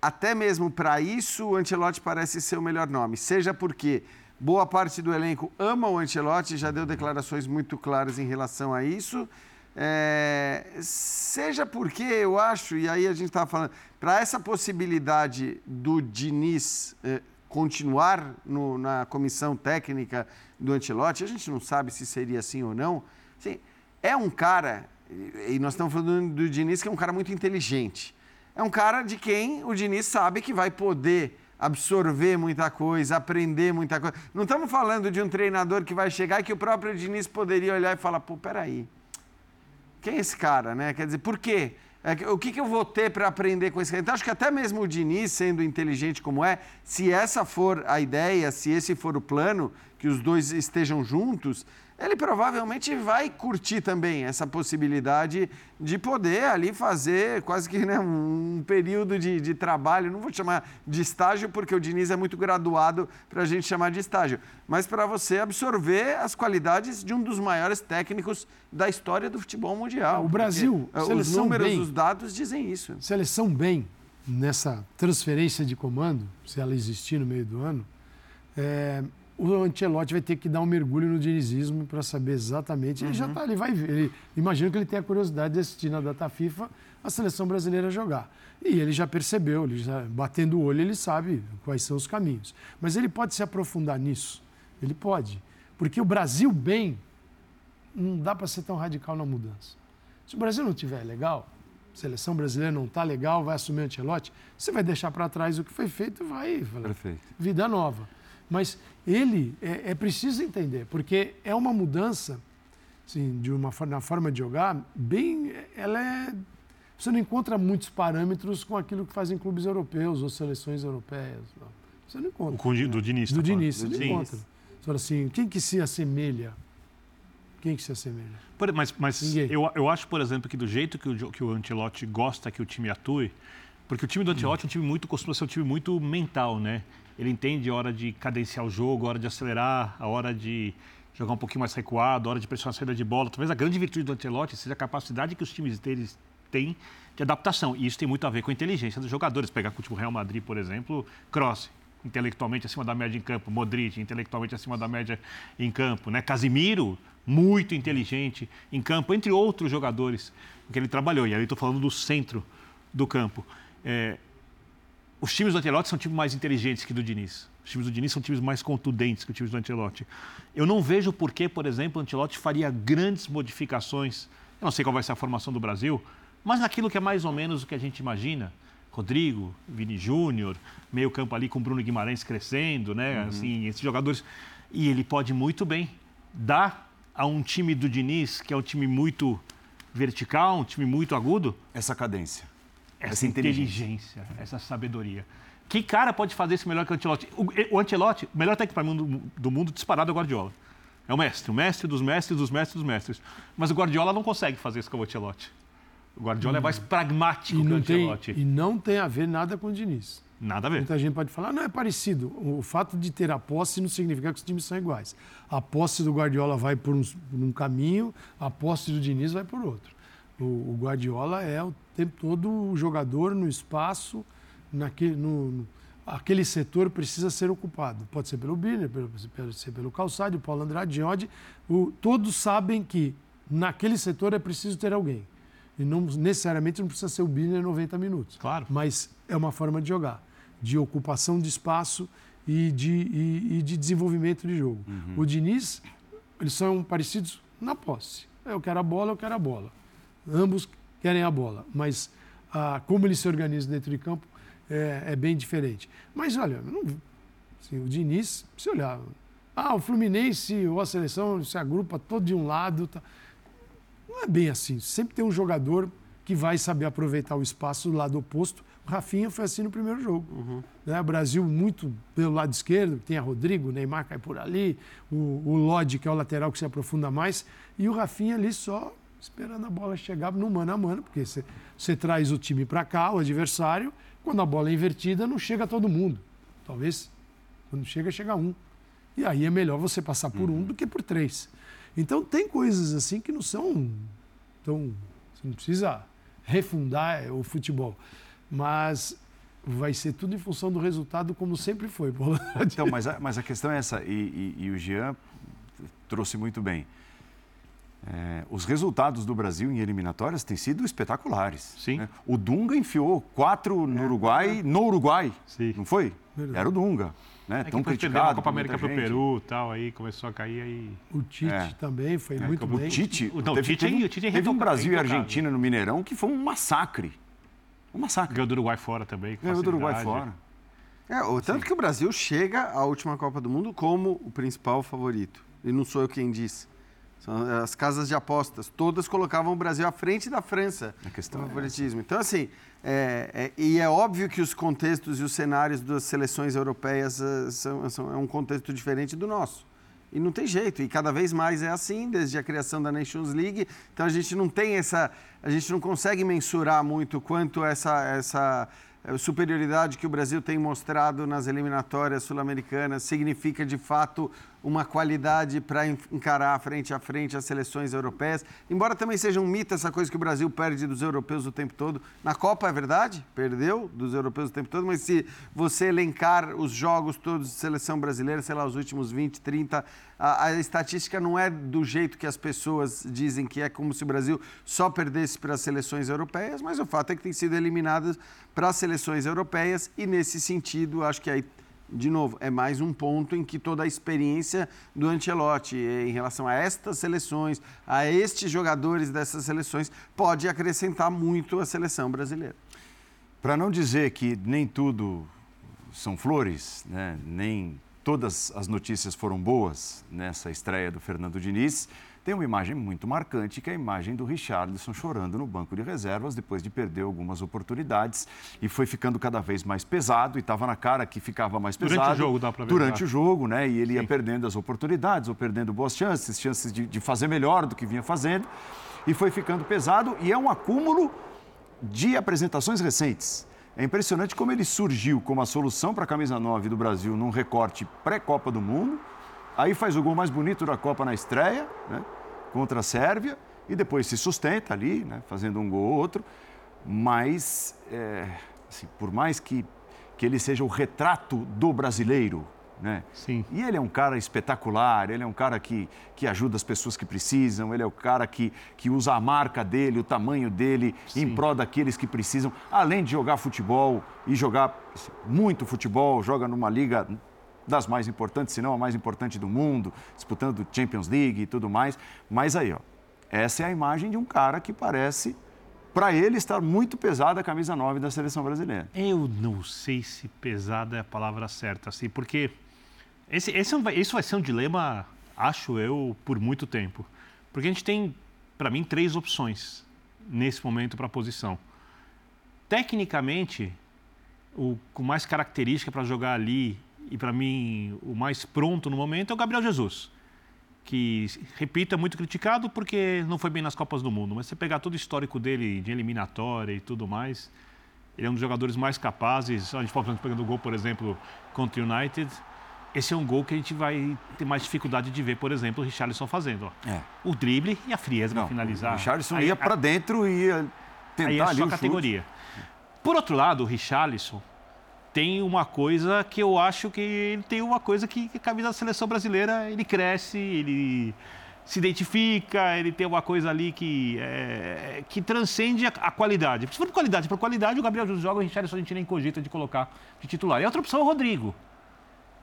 até mesmo para isso o Ancelotti parece ser o melhor nome. Seja porque boa parte do elenco ama o Ancelotti, já deu declarações muito claras em relação a isso. É, seja porque eu acho, e aí a gente estava falando, para essa possibilidade do Diniz é, continuar no, na comissão técnica do Antilote, a gente não sabe se seria assim ou não. Assim, é um cara, e nós estamos falando do Diniz, que é um cara muito inteligente. É um cara de quem o Diniz sabe que vai poder absorver muita coisa, aprender muita coisa. Não estamos falando de um treinador que vai chegar e que o próprio Diniz poderia olhar e falar: pô, peraí. Quem é esse cara, né? Quer dizer, por quê? É, o que, que eu vou ter para aprender com esse cara? Então, acho que até mesmo o Diniz, sendo inteligente como é, se essa for a ideia, se esse for o plano, que os dois estejam juntos, ele provavelmente vai curtir também essa possibilidade de poder ali fazer quase que né, um período de, de, trabalho. Não vou chamar de estágio, porque o Diniz é muito graduado para a gente chamar de estágio, mas para você absorver as qualidades de um dos maiores técnicos da história do futebol mundial. O Brasil, os números, bem, os dados dizem isso. Seleção bem nessa transferência de comando, se ela existir no meio do ano, é, o Ancelotti vai ter que dar um mergulho no dinizismo para saber exatamente. Uhum. Ele já está ali, vai Ele, imagino que ele tenha curiosidade de assistir na data FIFA a seleção brasileira jogar. E ele já percebeu, ele já, batendo o olho, ele sabe quais são os caminhos. Mas ele pode se aprofundar nisso. Ele pode. Porque o Brasil bem não dá para ser tão radical na mudança. Se o Brasil não tiver legal, a seleção brasileira não está legal, vai assumir o Ancelotti, você vai deixar para trás o que foi feito e vai. Perfeito. Vida nova. Mas ele é, é, preciso entender, porque é uma mudança assim, de uma na forma de jogar bem. Ela é. Você não encontra muitos parâmetros com aquilo que fazem clubes europeus ou seleções europeias. Não. Você não encontra. Com, do Diniz. Do tá Diniz, você não encontra. Você fala assim, quem que se assemelha? Quem que se assemelha? Mas, mas eu, eu acho, por exemplo, que do jeito que o, que o Ancelotti gosta que o time atue, porque o time do Ancelotti é um time muito, costuma ser um time muito mental, né? Ele entende a hora de cadenciar o jogo, a hora de acelerar, a hora de jogar um pouquinho mais recuado, a hora de pressionar a saída de bola. Talvez a grande virtude do Ancelotti seja a capacidade que os times deles têm de adaptação. E isso tem muito a ver com a inteligência dos jogadores. Pegar o Real Madrid, por exemplo, Cross, intelectualmente acima da média em campo, Modric, intelectualmente acima da média em campo, né? Casimiro, muito inteligente em campo, entre outros jogadores que ele trabalhou. E aí estou falando do centro do campo. É, os times do Ancelotti são times mais inteligentes que do Diniz. Os times do Diniz são times mais contundentes que os times do Ancelotti. Eu não vejo por que, por exemplo, o Ancelotti faria grandes modificações. Eu não sei qual vai ser a formação do Brasil, mas naquilo que é mais ou menos o que a gente imagina. Rodrigo, Vini Júnior, meio campo ali com Bruno Guimarães crescendo, né? Uhum. Assim, esses jogadores. E ele pode muito bem dar a um time do Diniz, que é um time muito vertical, um time muito agudo. Essa cadência. Essa, essa inteligência. inteligência, essa sabedoria. Que cara pode fazer isso melhor que o Ancelotti? O, o Ancelotti, o melhor técnico para mim do, do mundo disparado é o Guardiola. É o mestre, o mestre dos mestres, dos mestres dos mestres. Mas o Guardiola não consegue fazer isso com o Ancelotti. O Guardiola hum. é mais pragmático que o Ancelotti. Tem, e não tem a ver nada com o Diniz. Nada a ver. Muita gente pode falar, não é parecido. O fato de ter a posse não significa que os times são iguais. A posse do Guardiola vai por um, por um caminho, a posse do Diniz vai por outro. O, o, Guardiola é o tempo todo o jogador no espaço, naquele, no, no, aquele setor precisa ser ocupado. Pode ser pelo Birner, pode ser pelo Calçado, Paulo Andrade, Giodi. Todos sabem que naquele setor é preciso ter alguém. E não necessariamente não precisa ser o Birner 90 minutos. Claro. Mas é uma forma de jogar de ocupação de espaço e de, e, e de desenvolvimento de jogo. Uhum. O Diniz, eles são parecidos na posse. Eu quero a bola, eu quero a bola. Ambos querem a bola, mas ah, como eles se organizam dentro de campo é, é bem diferente. Mas olha, não, assim, o Diniz, se olhar, ah, o Fluminense ou a seleção se agrupa todo de um lado. Tá. Não é bem assim. Sempre tem um jogador que vai saber aproveitar o espaço do lado oposto o Rafinha foi assim no primeiro jogo. Uhum. Né? O Brasil muito pelo lado esquerdo, tem a Rodrigo, o Neymar cai por ali, o, o Lodge, que é o lateral que se aprofunda mais, e o Rafinha ali só esperando a bola chegar no mano a mano, porque você traz o time para cá, o adversário, quando a bola é invertida, não chega todo mundo. Talvez, quando chega, chega um. E aí é melhor você passar por uhum. um do que por três. Então tem coisas assim que não são tão. Você não precisa refundar o futebol mas vai ser tudo em função do resultado, como sempre foi. Então, mas a, mas a questão é essa, e, e, e o Jean trouxe muito bem. É, os resultados do Brasil em eliminatórias têm sido espetaculares. Sim. Né? O Dunga enfiou quatro no é. Uruguai, no Uruguai, Sim. não foi? Verdade. Era o Dunga. Né? É Tão criticado. A Copa América para o Peru tal, aí começou a cair aí. O Tite é. também foi é, muito bem. O Tite, não, teve, Tite, teve, Tite teve um Brasil e Argentina no Mineirão que foi um massacre. Um massacre. Ganhou do Uruguai fora também. Ganhou do Uruguai fora. É, tanto Sim. que o Brasil chega à última Copa do Mundo como o principal favorito. E não sou eu quem disse. São as casas de apostas. Todas colocavam o Brasil à frente da França a questão no é favoritismo. É então, assim, é, é, e é óbvio que os contextos e os cenários das seleções europeias uh, são, são, é um contexto diferente do nosso. E não tem jeito, e cada vez mais é assim, desde a criação da Nations League. Então a gente não tem essa, a gente não consegue mensurar muito quanto essa, essa eh, superioridade que o Brasil tem mostrado nas eliminatórias sul-americanas significa de fato uma qualidade para encarar frente a frente as seleções europeias. Embora também seja um mito essa coisa que o Brasil perde dos europeus o tempo todo. Na Copa é verdade, perdeu dos europeus o tempo todo, mas se você elencar os jogos todos de seleção brasileira, sei lá, os últimos 20, 30, a, a estatística não é do jeito que as pessoas dizem que é como se o Brasil só perdesse para as seleções europeias, mas o fato é que tem sido eliminadas para as seleções europeias e nesse sentido, acho que aí de novo, é mais um ponto em que toda a experiência do Ancelotti em relação a estas seleções, a estes jogadores dessas seleções, pode acrescentar muito à seleção brasileira. Para não dizer que nem tudo são flores, né? nem todas as notícias foram boas nessa estreia do Fernando Diniz, tem uma imagem muito marcante, que é a imagem do Richarlison chorando no banco de reservas depois de perder algumas oportunidades e foi ficando cada vez mais pesado e estava na cara que ficava mais pesado. Durante o jogo, dá para ver. Durante o jogo, né? E ele Sim. ia perdendo as oportunidades ou perdendo boas chances, chances de, de fazer melhor do que vinha fazendo e foi ficando pesado e é um acúmulo de apresentações recentes. É impressionante como ele surgiu como a solução para a camisa 9 do Brasil num recorte pré-Copa do Mundo Aí faz o gol mais bonito da Copa na estreia, né? contra a Sérvia, e depois se sustenta ali, né? fazendo um gol ou outro. Mas, é, assim, por mais que, que ele seja o retrato do brasileiro, né? Sim. E ele é um cara espetacular, ele é um cara que, que ajuda as pessoas que precisam, ele é o cara que, que usa a marca dele, o tamanho dele Sim. em prol daqueles que precisam, além de jogar futebol e jogar assim, muito futebol, joga numa liga das mais importantes, se não a mais importante do mundo, disputando Champions League e tudo mais. Mas aí, ó, essa é a imagem de um cara que parece, para ele, estar muito pesada a camisa 9 da seleção brasileira. Eu não sei se pesada é a palavra certa, assim, porque esse, esse é isso vai ser um dilema, acho eu, por muito tempo. Porque a gente tem, para mim, três opções nesse momento para a posição. Tecnicamente, o com mais característica para jogar ali e para mim o mais pronto no momento é o Gabriel Jesus. Que, repito, é muito criticado porque não foi bem nas Copas do Mundo, mas você pegar todo o histórico dele de eliminatória e tudo mais, ele é um dos jogadores mais capazes. A gente pode pegando o gol, por exemplo, contra o United. Esse é um gol que a gente vai ter mais dificuldade de ver, por exemplo, o Richarlison fazendo. É. O drible e a frieza para finalizar. O Richarlison aí, ia para dentro e ia tentar aí é ali só categoria. Por outro lado, o Richarlison, tem uma coisa que eu acho que ele tem uma coisa que, que a camisa da seleção brasileira ele cresce, ele se identifica, ele tem uma coisa ali que, é, que transcende a, a, qualidade. Se for por qualidade, por qualidade, o Gabriel Jesus joga, o Richardson a gente nem cogita de colocar de titular. E a outra opção é o Rodrigo.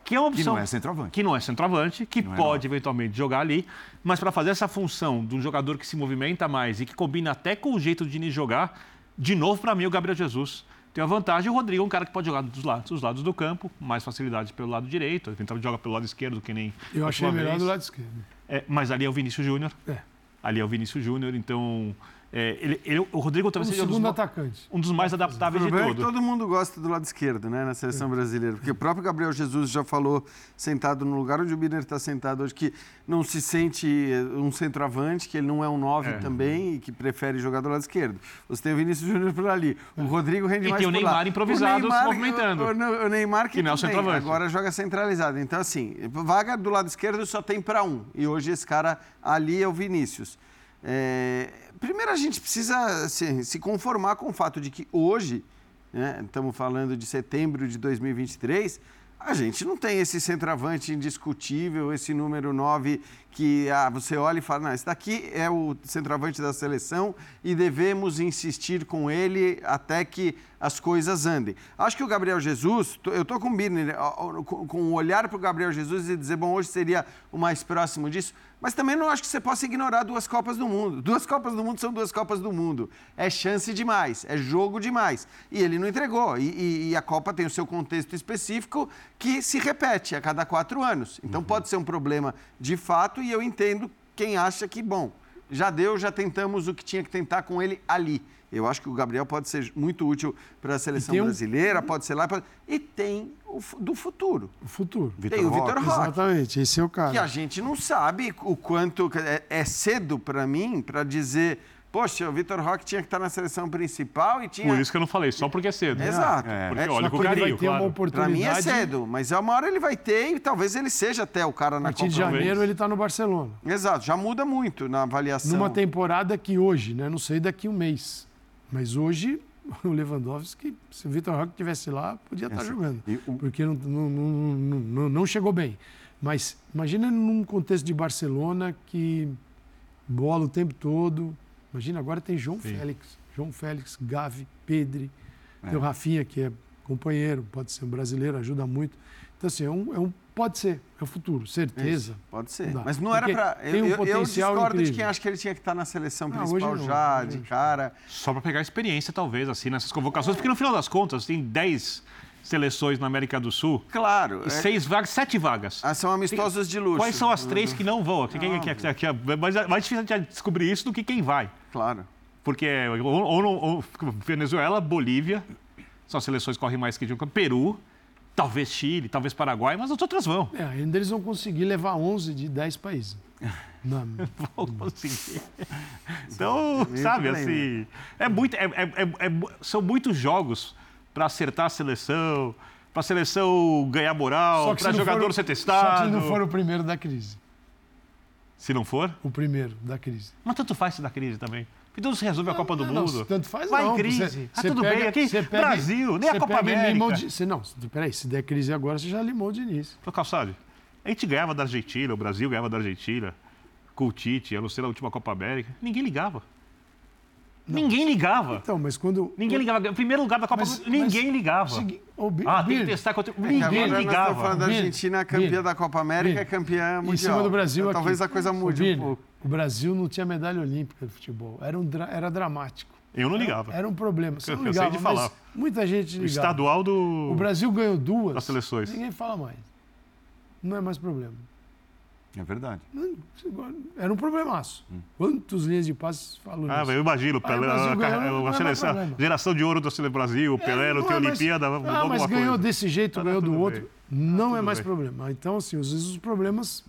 Que é uma opção. Que não é centroavante. Que não é centroavante, que não é pode é eventualmente jogar ali, mas para fazer essa função de um jogador que se movimenta mais e que combina até com o jeito de Diniz jogar, de novo, para mim, o Gabriel Jesus tem a vantagem, o Rodrigo é um cara que pode jogar dos lados, dos lados do campo, mais facilidade pelo lado direito, ele joga pelo lado esquerdo, que nem. Eu achei melhor do lado esquerdo. É, mas ali é o Vinícius Júnior. É. Ali é o Vinícius Júnior, então é, ele, ele, o Rodrigo talvez seja um segundo atacante. um dos mais adaptáveis de todos. É todo mundo gosta do lado esquerdo, né, na seleção é. brasileira, porque o próprio Gabriel Jesus já falou, sentado no lugar onde o Biner está sentado hoje, que não se sente um centroavante, que ele não é um 9 é. também e que prefere jogar do lado esquerdo. Você tem o Vinícius Júnior por ali, o Rodrigo rende e mais tem o Neymar improvisado o Neymar, se movimentando. O, o, o Neymar que, que não é o centroavante. agora joga centralizado. Então assim, vaga do lado esquerdo só tem para um e hoje esse cara ali é o Vinícius. É, primeiro, a gente precisa assim, se conformar com o fato de que hoje, né, estamos falando de setembro de 2023, a gente não tem esse centroavante indiscutível, esse número 9 que ah, você olha e fala, não, esse daqui é o centroavante da seleção e devemos insistir com ele até que as coisas andem. Acho que o Gabriel Jesus, eu estou com o Birner, com o olhar para o Gabriel Jesus e dizer, bom, hoje seria o mais próximo disso, mas também não acho que você possa ignorar duas Copas do Mundo. Duas Copas do Mundo são duas Copas do Mundo. É chance demais, é jogo demais. E ele não entregou. E, e, e a Copa tem o seu contexto específico que se repete a cada quatro anos. Então uhum. pode ser um problema de fato e eu entendo quem acha que, bom, já deu, já tentamos o que tinha que tentar com ele ali. Eu acho que o Gabriel pode ser muito útil para a seleção um... brasileira, pode ser lá. Pode... E tem o do futuro. O futuro. Vitor tem o Vitor Roque. Exatamente, esse é o cara. Que a gente não sabe o quanto. É, é cedo para mim para dizer Poxa, o Vitor Roque tinha que estar na seleção principal e tinha. Por isso que eu não falei, só porque é cedo. Exato. É, porque é, olha com o carinho, claro. Para mim é cedo, mas é uma hora ele vai ter e talvez ele seja até o cara na Copa. A partir de janeiro ele está no Barcelona. Exato, já muda muito na avaliação. Numa temporada que hoje, né? Não sei daqui um mês. Mas hoje (laughs) o Lewandowski, se o Vitor Roque estivesse lá, podia estar jogando. O... Porque não, não, não, não, chegou bem. Mas imagina num contexto de Barcelona que bola o tempo todo, Imagina, agora tem João Sim. Félix. João Félix, Gavi, Pedri. É. Tem o Rafinha, que é companheiro, pode ser um brasileiro, ajuda muito. Então, assim, é um, é um pode ser, é o futuro, certeza. Isso, pode ser. Não. Mas não era para. tem Eu, um eu- eu discordo de incrível. quem acha que ele tinha que estar na seleção Ah, principal não, já, hoje de não. cara. Só para pegar experiência, talvez, assim, nessas convocações, porque no final das contas tem 10 seleções na América do Sul Claro. e é- seis vagas, sete vagas. ah, são amistosos de luxo. Quais são as três que não vão? Quem- quem- quem- quem- quem- é mais, mais difícil de descobrir isso do que quem vai. Claro. Porque ou, ou, não- ou Venezuela, Bolívia, são seleções que correm mais que de um. Peru, talvez Chile, talvez Paraguai, mas as outras vão. É, ainda eles vão conseguir levar 11 de 10 países. (laughs) Não, Vão conseguir. Então, sabe, assim. É muito, é- é- é- é são muitos jogos para acertar a seleção, para a seleção ganhar moral, Só se para não jogador for ser Só testado. que não for o primeiro da crise. Se não for, O primeiro da crise. mas tanto faz se da crise também. Porque tudo se resolve a Copa do Não, não, Mundo. tanto faz Vai não. em crise. Você- ah, tudo pega- bem. Aqui, pega- Brasil, nem a Copa América. limou de- você, não, peraí, se der crise agora, você já limou de início. Ô, Calçade, a gente ganhava da Argentina, o Brasil ganhava da Argentina, com o Tite, eu não sei, na última Copa América. Ninguém ligava. Ninguém ligava. Então, mas quando. Ninguém ligava. Primeiro lugar da Copa Mas- do Mundo, ninguém mas- ligava. Segui- Bi- Ah, tem que testar contra. É Ninguém agora nós ligava. estamos falando da Argentina, campeã da Copa América, campeã mundial. Em cima do Brasil Então, aqui. Talvez a coisa mude um pouco. O Brasil não tinha medalha olímpica de futebol. Era, um dra- era dramático. Eu não ligava. Era um problema. Você Eu não sei ligava, de mas falar. muita gente O ligava. estadual do. O Brasil ganhou duas. Das seleções. Ninguém fala mais. Não é mais problema. É verdade. Não, Era um problemaço. Quantos linhas de passes falou Ah, nisso? eu imagino, Ah, Pelé, a, ganhou, a- não a é seleção, geração de ouro do Sele- Brasil, o Pelé não, tem é mais- Olimpíada, Ah, mudou mas alguma ganhou coisa. desse jeito, Ah, ganhou tudo do bem. outro. Não é tudo mais bem. problema. Então, assim, às vezes os problemas,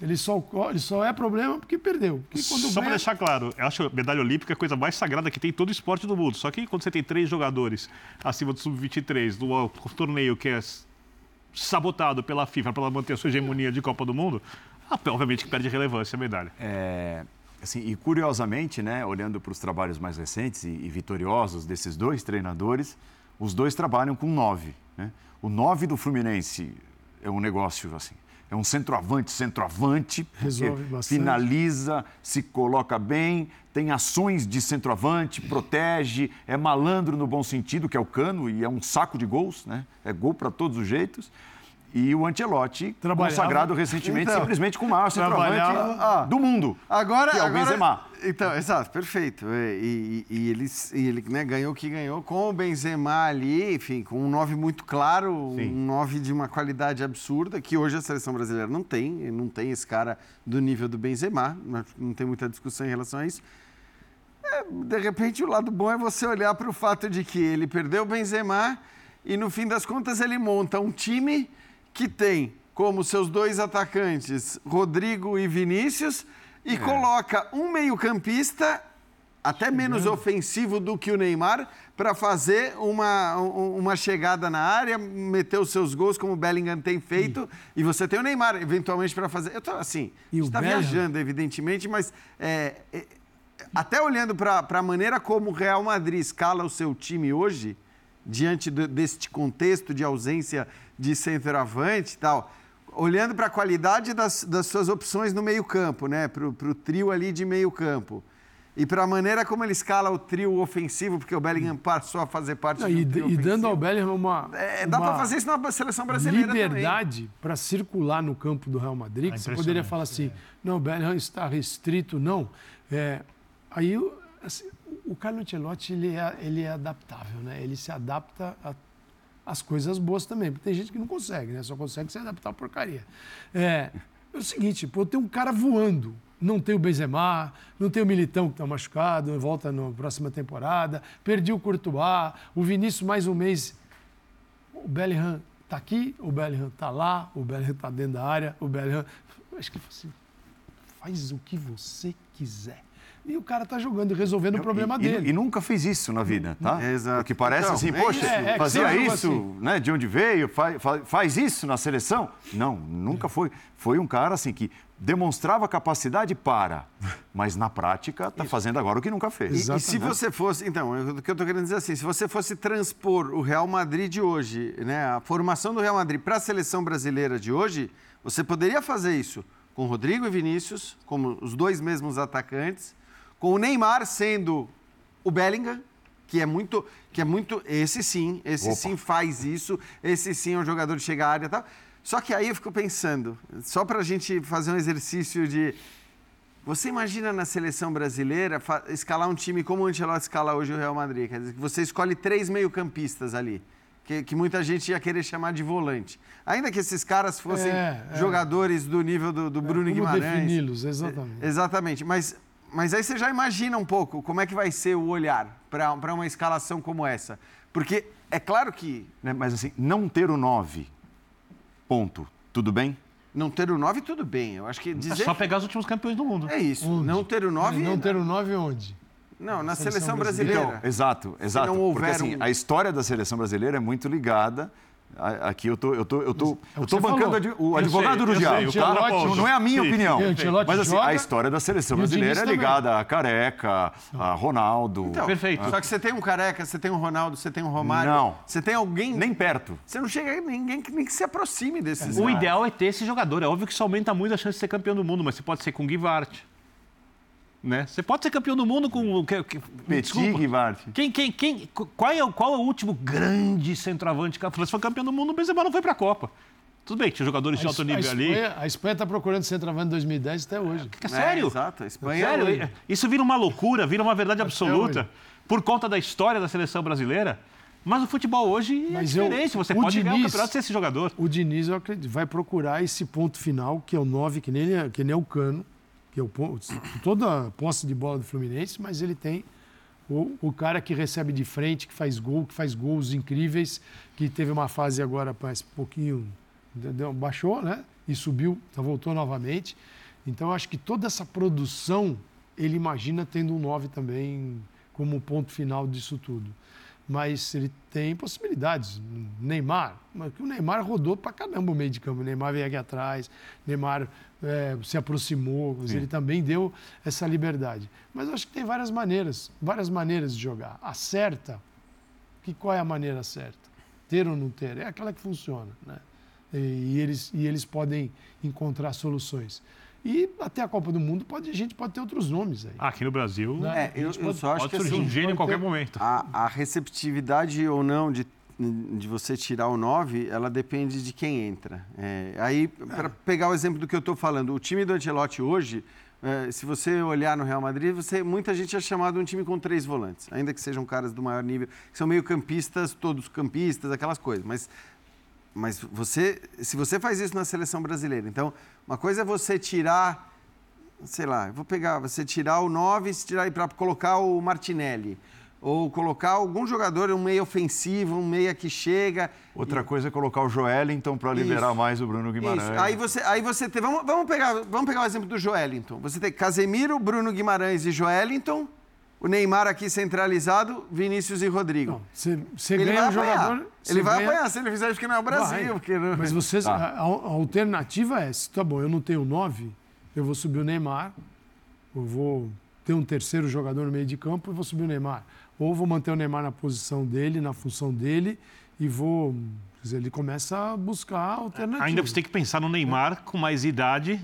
ele só, ele só é problema porque perdeu. Porque Só para deixar claro, eu acho a medalha olímpica a coisa mais sagrada que tem em todo o esporte do mundo. Só que quando você tem três jogadores acima do sub-23, do torneio que é sabotado pela FIFA para manter a sua hegemonia de Copa do Mundo, obviamente que perde relevância a medalha. É, assim, e curiosamente, né, olhando para os trabalhos mais recentes e, e vitoriosos desses dois treinadores, os dois trabalham com nove. Né? O nove do Fluminense é um negócio assim. É um centroavante, centroavante, porque Resolve bastante. finaliza, se coloca bem, tem ações de centroavante, protege, é malandro no bom sentido, que é o cano, e é um saco de gols, né? É gol para todos os jeitos. E o Ancelotti, consagrado recentemente Então, simplesmente com o maior centroavante do mundo. Agora, que é o agora- Benzema. Então, exato, perfeito. E, e- e ele, e ele né, ganhou o que ganhou com o Benzema ali, enfim, com um 9 muito claro, Sim. um 9 de uma qualidade absurda, que hoje a seleção brasileira não tem, não tem esse cara do nível do Benzema, não- não tem muita discussão em relação a isso. É, de repente, o lado bom é você olhar para o fato de que ele perdeu o Benzema e, no fim das contas, ele monta um time que tem como seus dois atacantes Rodrigo e Vinícius e coloca um meio-campista até menos ofensivo do que o Neymar para fazer uma, um- uma chegada na área, meter os seus gols como o Bellingham tem feito e você tem o Neymar eventualmente para fazer. Eu tô assim, E está viajando evidentemente, mas é, é, até olhando para a maneira como o Real Madrid escala o seu time hoje, diante do- deste contexto de ausência de centroavante e tal, olhando para a qualidade das, das suas opções no meio-campo, né? Para o trio ali de meio-campo. E para a maneira como ele escala o trio ofensivo, porque o Bellingham passou a fazer parte Não, do e, trio e dando ao ofensivo. Bellingham uma, É, dá para fazer isso na seleção brasileira também. liberdade para circular no campo do Real Madrid. que você poderia falar assim, não, o Bellingham está restrito, não. É, aí o- assim, o Carlo Ancelotti ele é, ele é adaptável, né? Ele se adapta às coisas boas também. Porque tem gente que não consegue, né? Só consegue se adaptar à porcaria. É, é o seguinte, pô, tem um cara voando. Não tem o Benzema, não tem o Militão que está machucado, volta na próxima temporada. Perdi o Courtois, o Vinícius mais um mês o Bellingham tá aqui, o Bellingham tá lá, o Bellingham tá dentro da área, o Bellingham. Acho que assim: faz o que você quiser. E o cara tá jogando e resolvendo o problema e, dele. E, e nunca fez isso na vida, tá? É, exato. O que parece Então, assim, é poxa, isso. É, é fazia isso, assim. né? De onde veio, faz, faz isso na seleção? Não, nunca foi. Foi um cara assim que demonstrava capacidade para, mas na prática está fazendo agora o que nunca fez. E- E, se você fosse, então, eu- o que eu estou querendo dizer assim, se você fosse transpor o Real Madrid de hoje, né, a formação do Real Madrid para a seleção brasileira de hoje, você poderia fazer isso com Rodrigo e Vinícius, como os dois mesmos atacantes, com o Neymar sendo o Bellingham, que é muito, que é muito, esse sim, esse Opa. sim faz isso, esse sim é um jogador de chegar à área e tal. Só que aí eu fico pensando, só para a gente fazer um exercício de você imagina na seleção brasileira escalar um time como o Ancelotti escala hoje o Real Madrid? Quer dizer, que você escolhe três meio-campistas ali, que, que muita gente ia querer chamar de volante. Ainda que esses caras fossem É, é. jogadores do nível do, do Bruno Como Guimarães. defini-los, exatamente. É, Exatamente. Mas, mas aí você já imagina um pouco como é que vai ser o olhar para uma escalação como essa. Porque é claro que Né, Mas assim, não ter o 9, ponto. Tudo bem? não ter o 9, tudo bem. Eu acho que É dizer. só pegar os últimos campeões do mundo. É isso. Onde? Não ter o 9. Não ter o 9 onde? Não, na Seleção seleção brasileira. brasileira. Então, exato, exato. não Porque assim, um- a história da seleção brasileira é muito ligada. A- Aqui eu tô, eu tô, eu tô, é o eu tô bancando o advogado sei, do diabo, sei, tá? Não, não é a minha Sim, opinião. Mas assim, joga, a história da seleção brasileira é também. ligada a Careca, a Ronaldo. Então, Perfeito. Só que você tem um Careca, você tem um Ronaldo, você tem um Romário. Não. Você tem alguém. Nem perto. Você não chega a ninguém que nem que se aproxime desses. O ideal é ter esse jogador. É óbvio que isso aumenta muito a chance de ser campeão do mundo, mas você pode ser com o. Né? Você pode ser campeão do mundo com. o Petit. Guivart. Quem, quem, quem, qual, é, o- qual é o último grande centroavante que a França foi campeão do mundo? O Benzema não foi para a Copa. Tudo bem, tinha jogadores de A alto Es- nível a ali. Espanha, a Espanha está procurando centroavante em 2010 até hoje. É sério? exato. A Espanha Sério, é é- isso vira uma loucura, vira uma verdade absoluta por conta da história da seleção brasileira. Mas o futebol hoje é Mas eu- diferente. Você o pode ganhar o Diniz- campeonato sem esse jogador. O Diniz, eu acredito, vai procurar esse ponto final, que é o 9, que nem, ele é- que nem é o Cano, que é o toda a posse de bola do Fluminense, mas ele tem o, o cara que recebe de frente, que faz gol, que faz gols incríveis, que teve uma fase agora, um pouquinho, baixou, né? E subiu, então voltou novamente. Então, acho que toda essa produção, ele imagina tendo um 9 também como ponto final disso tudo. Mas ele tem possibilidades. Neymar, o Neymar rodou pra caramba o meio de campo. O Neymar veio aqui atrás, Neymar é, se aproximou, ele também deu essa liberdade. Mas eu acho que tem várias maneiras, várias maneiras de jogar. Acerta, que qual é a maneira certa? Ter ou não ter? É aquela que funciona, né? E, e eles, e eles podem encontrar soluções. E até a Copa do Mundo pode, a gente pode ter outros nomes aí. Aqui no Brasil, Né? É, eu, eu pode- só acho pode que surgir assim, um gênio em qualquer ter- momento. a, a receptividade ou não de, de você tirar o 9, ela depende de quem entra. É, aí, para pegar o exemplo do que eu estou falando, o time do Ancelotti hoje, é, se você olhar no Real Madrid, você, muita gente é chamado um time com três volantes, ainda que sejam caras do maior nível, que são meio campistas, todos campistas, aquelas coisas. Mas, mas você, se você faz isso na seleção brasileira, então, uma coisa é você tirar sei lá, vou pegar, você tirar o 9 e tirar para colocar o Martinelli. Ou colocar algum jogador, um meio ofensivo, um meia que chega. Outra coisa é colocar o Joelinton para liberar mais o Bruno Guimarães. Isso. Aí você, aí você tem. Vamos, vamos, pegar, vamos pegar o exemplo do Joelinton. Você tem Casemiro, Bruno Guimarães e Joelinton. O Neymar aqui centralizado, Vinícius e Rodrigo. Não, Você, você ele ganha vai um jogador. Ele vai ganha- apanhar se ele fizer isso que não é o Brasil. Vai. Porque não... Mas vocês, Tá. a, a alternativa é: se tá bom, eu não tenho nove, eu vou subir o Neymar, eu vou ter um terceiro jogador no meio de campo e vou subir o Neymar. Ou vou manter o Neymar na posição dele, na função dele, e vou. Quer dizer, ele começa a buscar alternativas. Ainda você tem que pensar no Neymar com mais idade,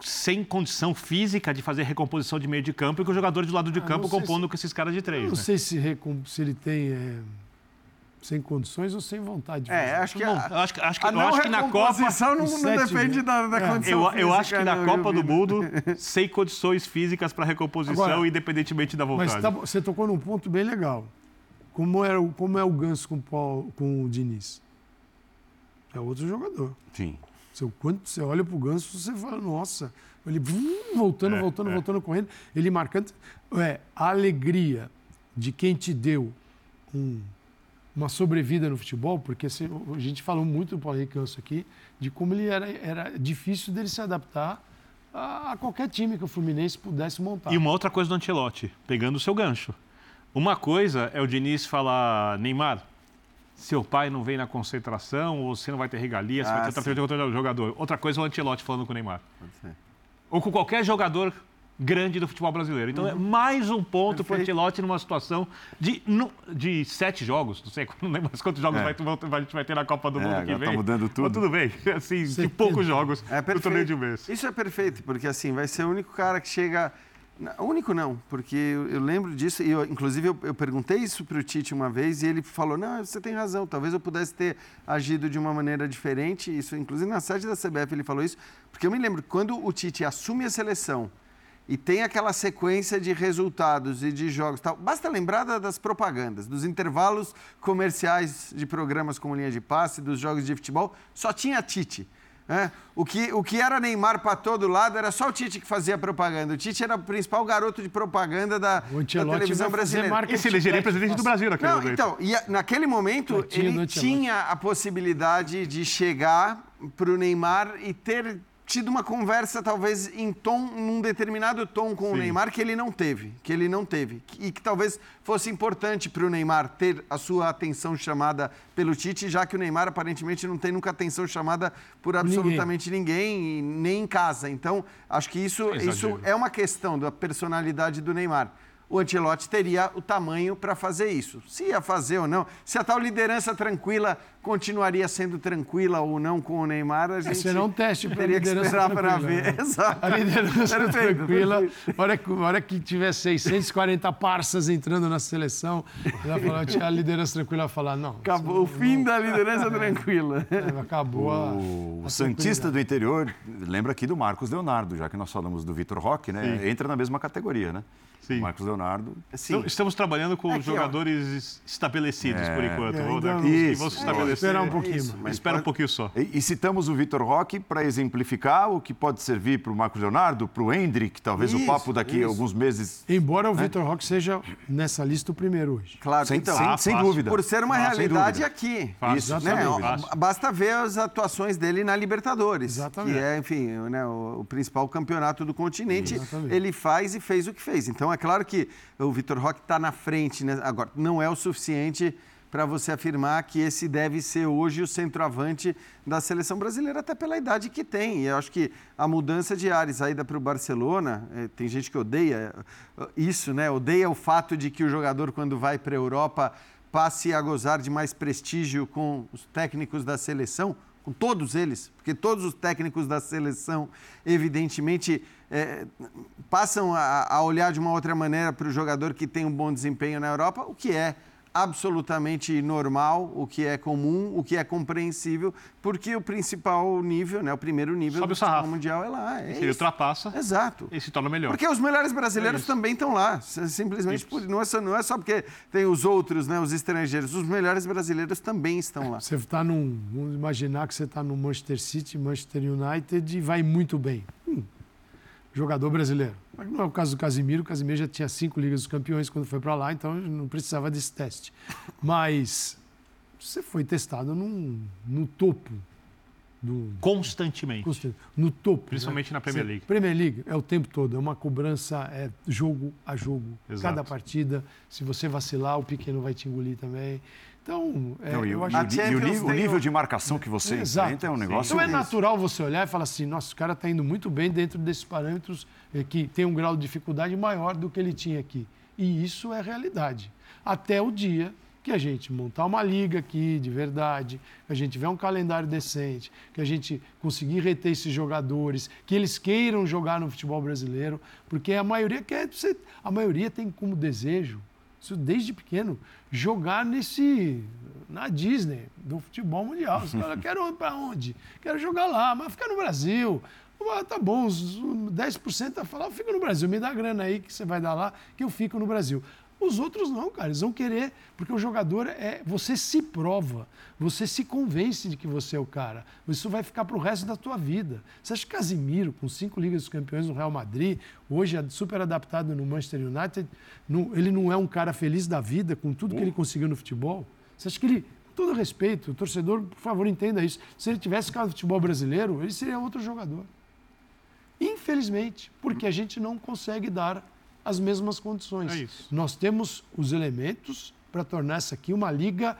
sem condição física de fazer recomposição de meio de campo e com o jogador de lado de Ah, campo compondo se- com esses caras de Eu três. não né? sei se, recom- se ele tem é, sem condições ou sem vontade de É, acho que, Não, a, eu acho, acho a eu não acho que na Copa. recomposição não, não sete, depende né? da, da É. condição Eu, eu acho que física, na não, Copa do? Mundo, sem condições físicas para recomposição, Agora, independentemente da vontade. Mas tá você tocou num ponto bem legal. Como, era, o- como é o Ganso com, o Paulo- com o Diniz? É outro jogador. Sim. Você, quando você olha pro Ganso, você fala, nossa, ele vum, voltando, É, voltando, é. voltando, correndo. Ele marcando. É, a alegria de quem te deu um- uma sobrevida no futebol, porque se- a gente falou muito do Paulo Henrique Ganso aqui, de como ele era, era difícil dele se adaptar a, a qualquer time que o Fluminense pudesse montar. E uma outra coisa do Ancelotti, pegando o seu gancho. Uma coisa é o Diniz falar, Neymar, seu pai não vem na concentração, ou você não vai ter regalia, você Ah, vai ter sim. tratamento jogador. Outra coisa é o Ancelotti falando com o Neymar. Pode ser. Ou com qualquer jogador grande do futebol brasileiro. Então é mais um ponto para o Uhum. Ancelotti numa situação de, de sete jogos, não sei, não lembro mais quantos jogos É. vai, a gente vai ter na Copa do É, Mundo que agora vem. tá mudando tudo. Mas tudo bem, (laughs) assim, de poucos jogos É no torneio de um mês. Isso é perfeito, porque assim, vai ser o único cara que chega. O único não, porque eu, eu lembro disso, e eu, inclusive eu, eu perguntei isso para o Tite uma vez e ele falou: Não, você tem razão, talvez eu pudesse ter agido de uma maneira diferente. Isso, inclusive na sede da CBF ele falou isso, porque eu me lembro quando o Tite assume a seleção e tem aquela sequência de resultados e de jogos tal. Basta lembrar das propagandas, dos intervalos comerciais de programas como linha de passe, dos jogos de futebol, só tinha Tite. É, o, que, o que era Neymar para todo lado era só o Tite que fazia propaganda. O Tite era o principal garoto de propaganda da, da televisão brasileira. E se elegeria presidente do Brasil naquele Não, momento. Então, e a, naquele momento ele tinha a possibilidade de chegar para o Neymar e ter tido uma conversa talvez em tom, num determinado tom com Sim. o Neymar que ele não teve, que ele não teve e que talvez fosse importante para o Neymar ter a sua atenção chamada pelo Tite, já que o Neymar aparentemente não tem nunca atenção chamada por absolutamente ninguém, ninguém nem em casa. Então acho que isso, isso é uma questão da personalidade do Neymar o Ancelotti teria o tamanho para fazer isso. Se ia fazer ou não, se a tal liderança tranquila continuaria sendo tranquila ou não com o Neymar, a gente Esse não um teste para teria que esperar para ver. Né? (laughs) Exato. A liderança perfeito, tranquila. Hora, que, hora que tiver 640 parças entrando na seleção, falar, a liderança tranquila vai falar, não. Acabou não, o fim não, da liderança (laughs) é, tranquila. É, acabou a, O, a Santista do interior, lembra aqui do Marcos Leonardo, já que nós falamos do Vitor Roque, né? Sim. Entra na mesma categoria, né? Sim. Marcos Leonardo. Sim. Então, estamos trabalhando com Aqui, jogadores ó. estabelecidos é, por enquanto. É, então, isso, vão se estabelecer. Esperar um pouquinho. Isso, mas espera pode... um pouquinho só. E, e citamos o Vitor Roque para exemplificar o que pode servir para o Marcos Leonardo, para o Hendrick, talvez isso, o papo daqui a alguns meses. Embora o né? Vitor Roque seja nessa lista o primeiro hoje. Claro, sem, então, sem, ah, sem dúvida. Por ser uma ah, realidade aqui. Fácil. Isso, né? Basta ver as atuações dele na Libertadores. Exatamente. Que é, enfim, né, o, o principal campeonato do continente. Exatamente. Ele faz e fez o que fez. Então, é claro que o Vitor Roque está na frente. Né? Agora, não é o suficiente para você afirmar que esse deve ser hoje o centroavante da seleção brasileira, até pela idade que tem. E eu acho que a mudança de Ares, a ida para o Barcelona, é, tem gente que odeia eh, isso, né? Odeia o fato de que o jogador, quando vai para a Europa, passe a gozar de mais prestígio com os técnicos da seleção, com todos eles, porque todos os técnicos da seleção, evidentemente é, passam a, a, olhar de uma outra maneira para o jogador que tem um bom desempenho na Europa, o que é absolutamente normal, o que é comum, o que é compreensível, porque o principal nível, né, o primeiro nível Sobe do futebol mundial é lá. É ele ultrapassa, Exato. e se torna melhor. Porque os melhores brasileiros é também estão lá. Simplesmente por, não, é só, não é só porque tem os outros, né, os estrangeiros. Os melhores brasileiros também estão lá. Você está num. Vamos imaginar que você está no Manchester City, Manchester United e vai muito bem. Hum, jogador brasileiro. Mas não é o caso do Casimiro. O Casimiro já tinha cinco Ligas dos Campeões quando foi para lá, então não precisava desse teste. (laughs) Mas você foi testado num, no topo. Do, Constantemente. Constant, no topo. Principalmente né? na Premier League. Premier League é o tempo todo, é uma cobrança, é jogo a jogo. Exato. Cada partida, se você vacilar, o pequeno vai te engolir também. Então, é, Não, eu acho que... E o, nível, o nível de marcação que você enfrenta é um negócio... Então é natural você olhar e falar assim, nossa, o cara está indo muito bem dentro desses parâmetros é, que tem um grau de dificuldade maior do que ele tinha aqui. E isso é realidade. Até o dia que a gente montar uma liga aqui de verdade, que a gente tiver um calendário decente, que a gente conseguir reter esses jogadores, que eles queiram jogar no futebol brasileiro, porque a maioria quer, a maioria tem como desejo isso desde pequeno, jogar nesse na Disney do futebol mundial. Os caras querem ir para onde? Quero jogar lá, mas ficar no Brasil. Ah, tá bom, os 10% a falar, fica no Brasil, me dá grana aí que você vai dar lá, que eu fico no Brasil. Os outros não, cara, eles vão querer, porque o jogador é. Você se prova, você se convence de que você é o cara. Isso vai ficar para o resto da tua vida. Você acha que Casimiro, com cinco Ligas dos Campeões no Real Madrid, hoje é super adaptado no Manchester United, não, ele não é um cara feliz da vida com tudo que ele conseguiu no futebol? Você acha que ele. Com todo respeito, o torcedor, por favor, entenda isso. Se ele tivesse ficado no futebol brasileiro, ele seria outro jogador. Infelizmente, porque a gente não consegue dar as mesmas condições. É Nós temos os elementos para tornar essa aqui uma liga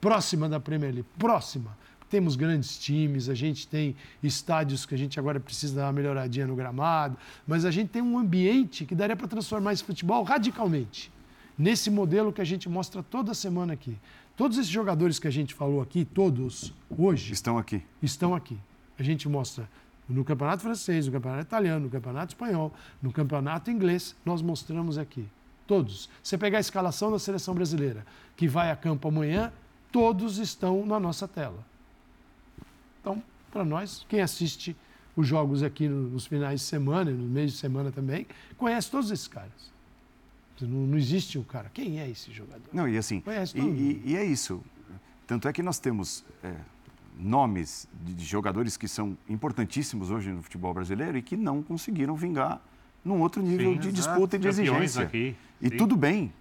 próxima da Premier League, próxima. Temos grandes times, a gente tem estádios que a gente agora precisa dar uma melhoradinha no gramado, mas a gente tem um ambiente que daria para transformar esse futebol radicalmente. Nesse modelo que a gente mostra toda semana aqui. Todos esses jogadores que a gente falou aqui, todos, hoje. Estão aqui. Estão aqui. A gente mostra no campeonato francês, no campeonato italiano, no campeonato espanhol, no campeonato inglês, nós mostramos aqui. Todos. Você pegar a escalação da seleção brasileira, que vai a campo amanhã, todos estão na nossa tela. Então, para nós, quem assiste os jogos aqui nos finais de semana, no mês de semana também, conhece todos esses caras. Não, não existe o cara. Quem é esse jogador? Não, e assim, e, e, e, é isso. Tanto é que nós temos é, nomes de, jogadores que são importantíssimos hoje no futebol brasileiro e que não conseguiram vingar num outro nível Sim, de exato. disputa e de exigência. Aqui. E Sim. tudo bem,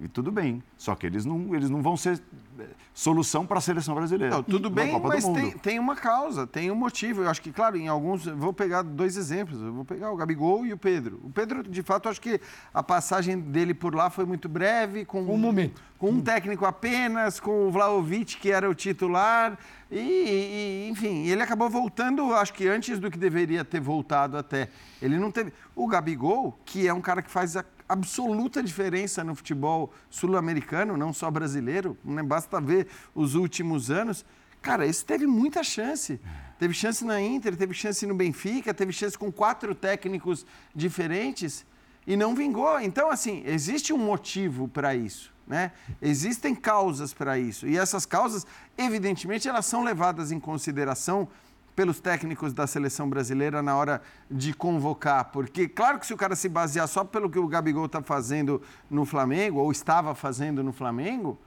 e tudo bem. Só que eles não, eles não vão ser eh, solução para a seleção brasileira. Não, tudo bem, mas tem, tem uma causa, tem um motivo. Eu acho que, claro, em alguns. Vou pegar dois exemplos. Eu vou pegar o Gabigol e o Pedro. O Pedro, de fato, acho que a passagem dele por lá foi muito breve. Com um momento. Com um técnico apenas, com o Vlaovic, que era o titular. E, e, enfim, ele acabou voltando, acho que antes do que deveria ter voltado até. Ele não teve. O Gabigol, que é um cara que faz a absoluta diferença no futebol sul-americano, não só brasileiro, né? basta ver os últimos anos. Cara, esse teve muita chance. Teve chance na Inter, teve chance no Benfica, teve chance com quatro técnicos diferentes e não vingou. Então, assim, existe um motivo para isso. Né? Existem causas para isso. E essas causas, evidentemente, elas são levadas em consideração pelos técnicos da seleção brasileira na hora de convocar. Porque, claro que se o cara se basear só pelo que o Gabigol está fazendo no Flamengo, ou estava fazendo no Flamengo,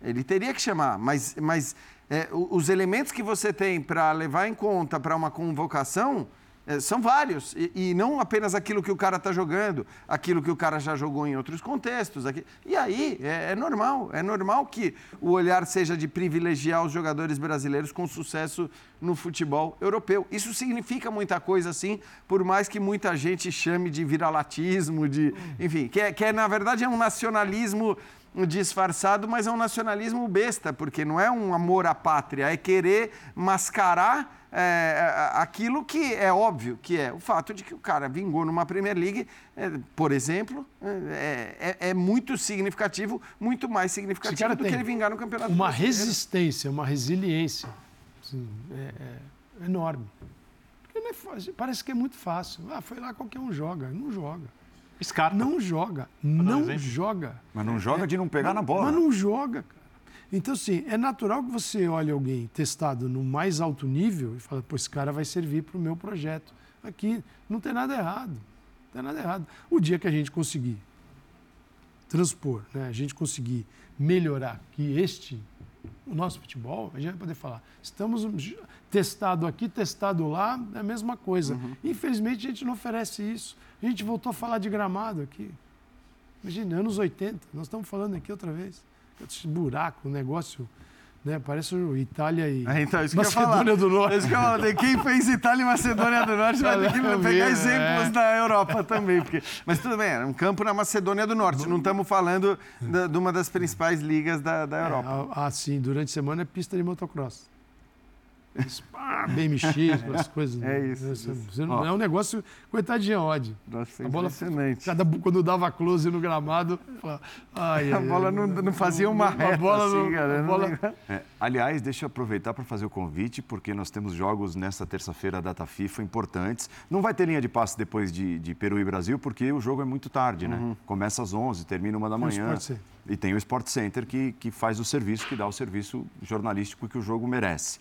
ele teria que chamar. Mas, mas é, os elementos que você tem para levar em conta para uma convocação são vários, e, e, não apenas aquilo que o cara está jogando, aquilo que o cara já jogou em outros contextos. Aqui. E aí, é, é, normal, é normal que o olhar seja de privilegiar os jogadores brasileiros com sucesso no futebol europeu. Isso significa muita coisa, sim, por mais que muita gente chame de viralatismo, de, enfim, que, é, que é, na verdade é um nacionalismo disfarçado, mas é um nacionalismo besta, porque não é um amor à pátria, é querer mascarar é, aquilo que é óbvio, que é o fato de que o cara vingou numa Premier League, é, por exemplo, é, é, é muito significativo, muito mais significativo do que ele vingar no Campeonato Uma resistência, uma resiliência assim, é, é enorme. É parece que é muito fácil. Ah, foi lá, qualquer um joga. Não joga. Scarpa. Não joga. Não joga. Mas não joga é, de não pegar é, na bola. Mas não joga, cara. Então, assim, é natural que você olhe alguém testado no mais alto nível e fale, pô, esse cara vai servir para o meu projeto. Aqui não tem nada errado. Não tem nada errado. O dia que a gente conseguir transpor, né, a gente conseguir melhorar que este, o nosso futebol, a gente vai poder falar, estamos testado aqui, testado lá, é a mesma coisa. Uhum. Infelizmente, a gente não oferece isso. A gente voltou a falar de gramado aqui. Imagina, anos 80, nós estamos falando aqui outra vez. Esse buraco, o negócio. Né? Parece o Itália e é, então, isso Macedônia do Norte. Isso que eu falei. Quem fez Itália e Macedônia do Norte vai ter que pegar ver, exemplos é. da Europa também. Porque... Mas tudo bem, era um campo na Macedônia do Norte. Não estamos falando de, de uma das principais ligas da, da Europa. É, ah, sim. Durante a semana é pista de motocross. BMX, as (laughs) coisas. É isso. É, isso. Não, é um negócio, coitadinha, Odd. Nossa, a bola, impressionante. Cada, quando dava close no gramado, ai, a bola não, não fazia uma reta bola assim, não, cara. Bola... É, aliás, deixa eu aproveitar para fazer o convite, porque nós temos jogos nesta terça-feira, data FIFA, importantes. Não vai ter linha de passe depois de, de Peru e Brasil, porque o jogo é muito tarde, né? Uhum. Começa às 11, termina uma da manhã. E tem o Sport Center que, que faz o serviço, que dá o serviço jornalístico que o jogo merece.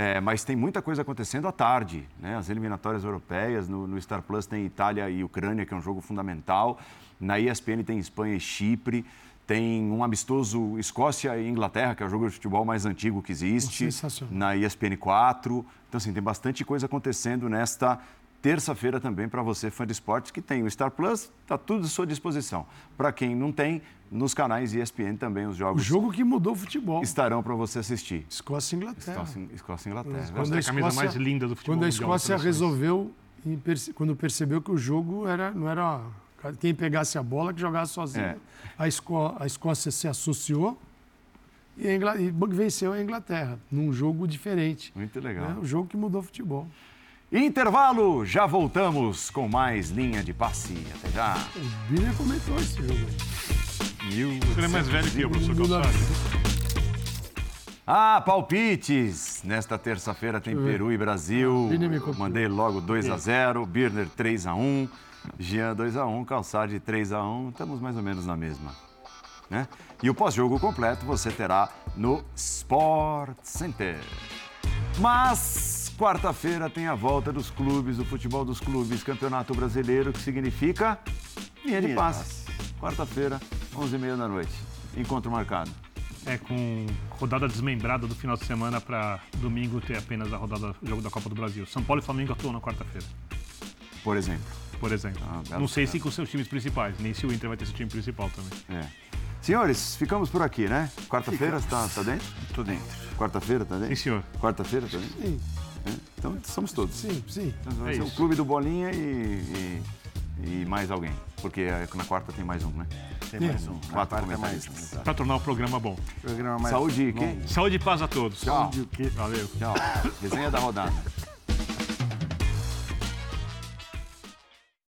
É, mas tem muita coisa acontecendo à tarde. Né? As eliminatórias europeias, no, no, Star Plus tem Itália e Ucrânia, que é um jogo fundamental. Na ESPN tem Espanha e Chipre. Tem um amistoso Escócia e Inglaterra, que é o jogo de futebol mais antigo que existe. Na ESPN 4. Então, assim, tem bastante coisa acontecendo nesta terça-feira também para você, fã de esportes, que tem o Star Plus, está tudo à sua disposição. Para quem não tem, nos canais ESPN também os jogos. O jogo que mudou o futebol. Estarão para você assistir. Escócia e Inglaterra. Escócia, Escócia e Inglaterra. Quando a, Escócia, a camisa mais linda do futebol. Quando a Escócia resolveu, quando percebeu que o jogo era, não era quem pegasse a bola que jogasse sozinho. É. A, Escó a Escócia se associou e, a Ingl... e venceu a Inglaterra num jogo diferente. Muito legal. É o jogo que mudou o futebol. Intervalo, já voltamos com mais linha de passe. Até já. O Bíblia comentou esse jogo aí. Ele é mais velho que eu, professor Calçado. Ah, palpites! Nesta terça-feira tem Peru e Brasil. Copiou. Mandei logo 2 a 0 Birner 3 a 1 Jean 2 a 1 Calçade 3 a 1 Estamos mais ou menos na mesma. Né? E o pós-jogo completo você terá no Sport Center. Mas quarta-feira tem a volta dos clubes, do futebol dos clubes, Campeonato Brasileiro, que significa linha de passe. Quarta-feira, 11h30 da noite. Encontro marcado. É com rodada desmembrada do final de semana para domingo ter apenas a rodada do jogo da Copa do Brasil. São Paulo e Flamengo atuam na quarta-feira, Por exemplo. por exemplo. Ah, Não sei se com seus times principais, nem se o Inter vai ter seu time principal também. É. Senhores, ficamos por aqui, né? Quarta-feira está tá dentro? Tô dentro. Quarta-feira tá Sim, dentro? senhor. Quarta-feira tá dentro? Sim, É. Então somos todos. sim, sim. Então, É o clube do Bolinha e, e, e mais alguém. Porque é- na quarta tem mais um, né? Tem mais um. Quatro é mais comentaristas. exato. Para tornar o programa bom. Programa mais Saúde e quem? Saúde e paz a todos. Tchau. Valeu. Tchau. Resenha da rodada.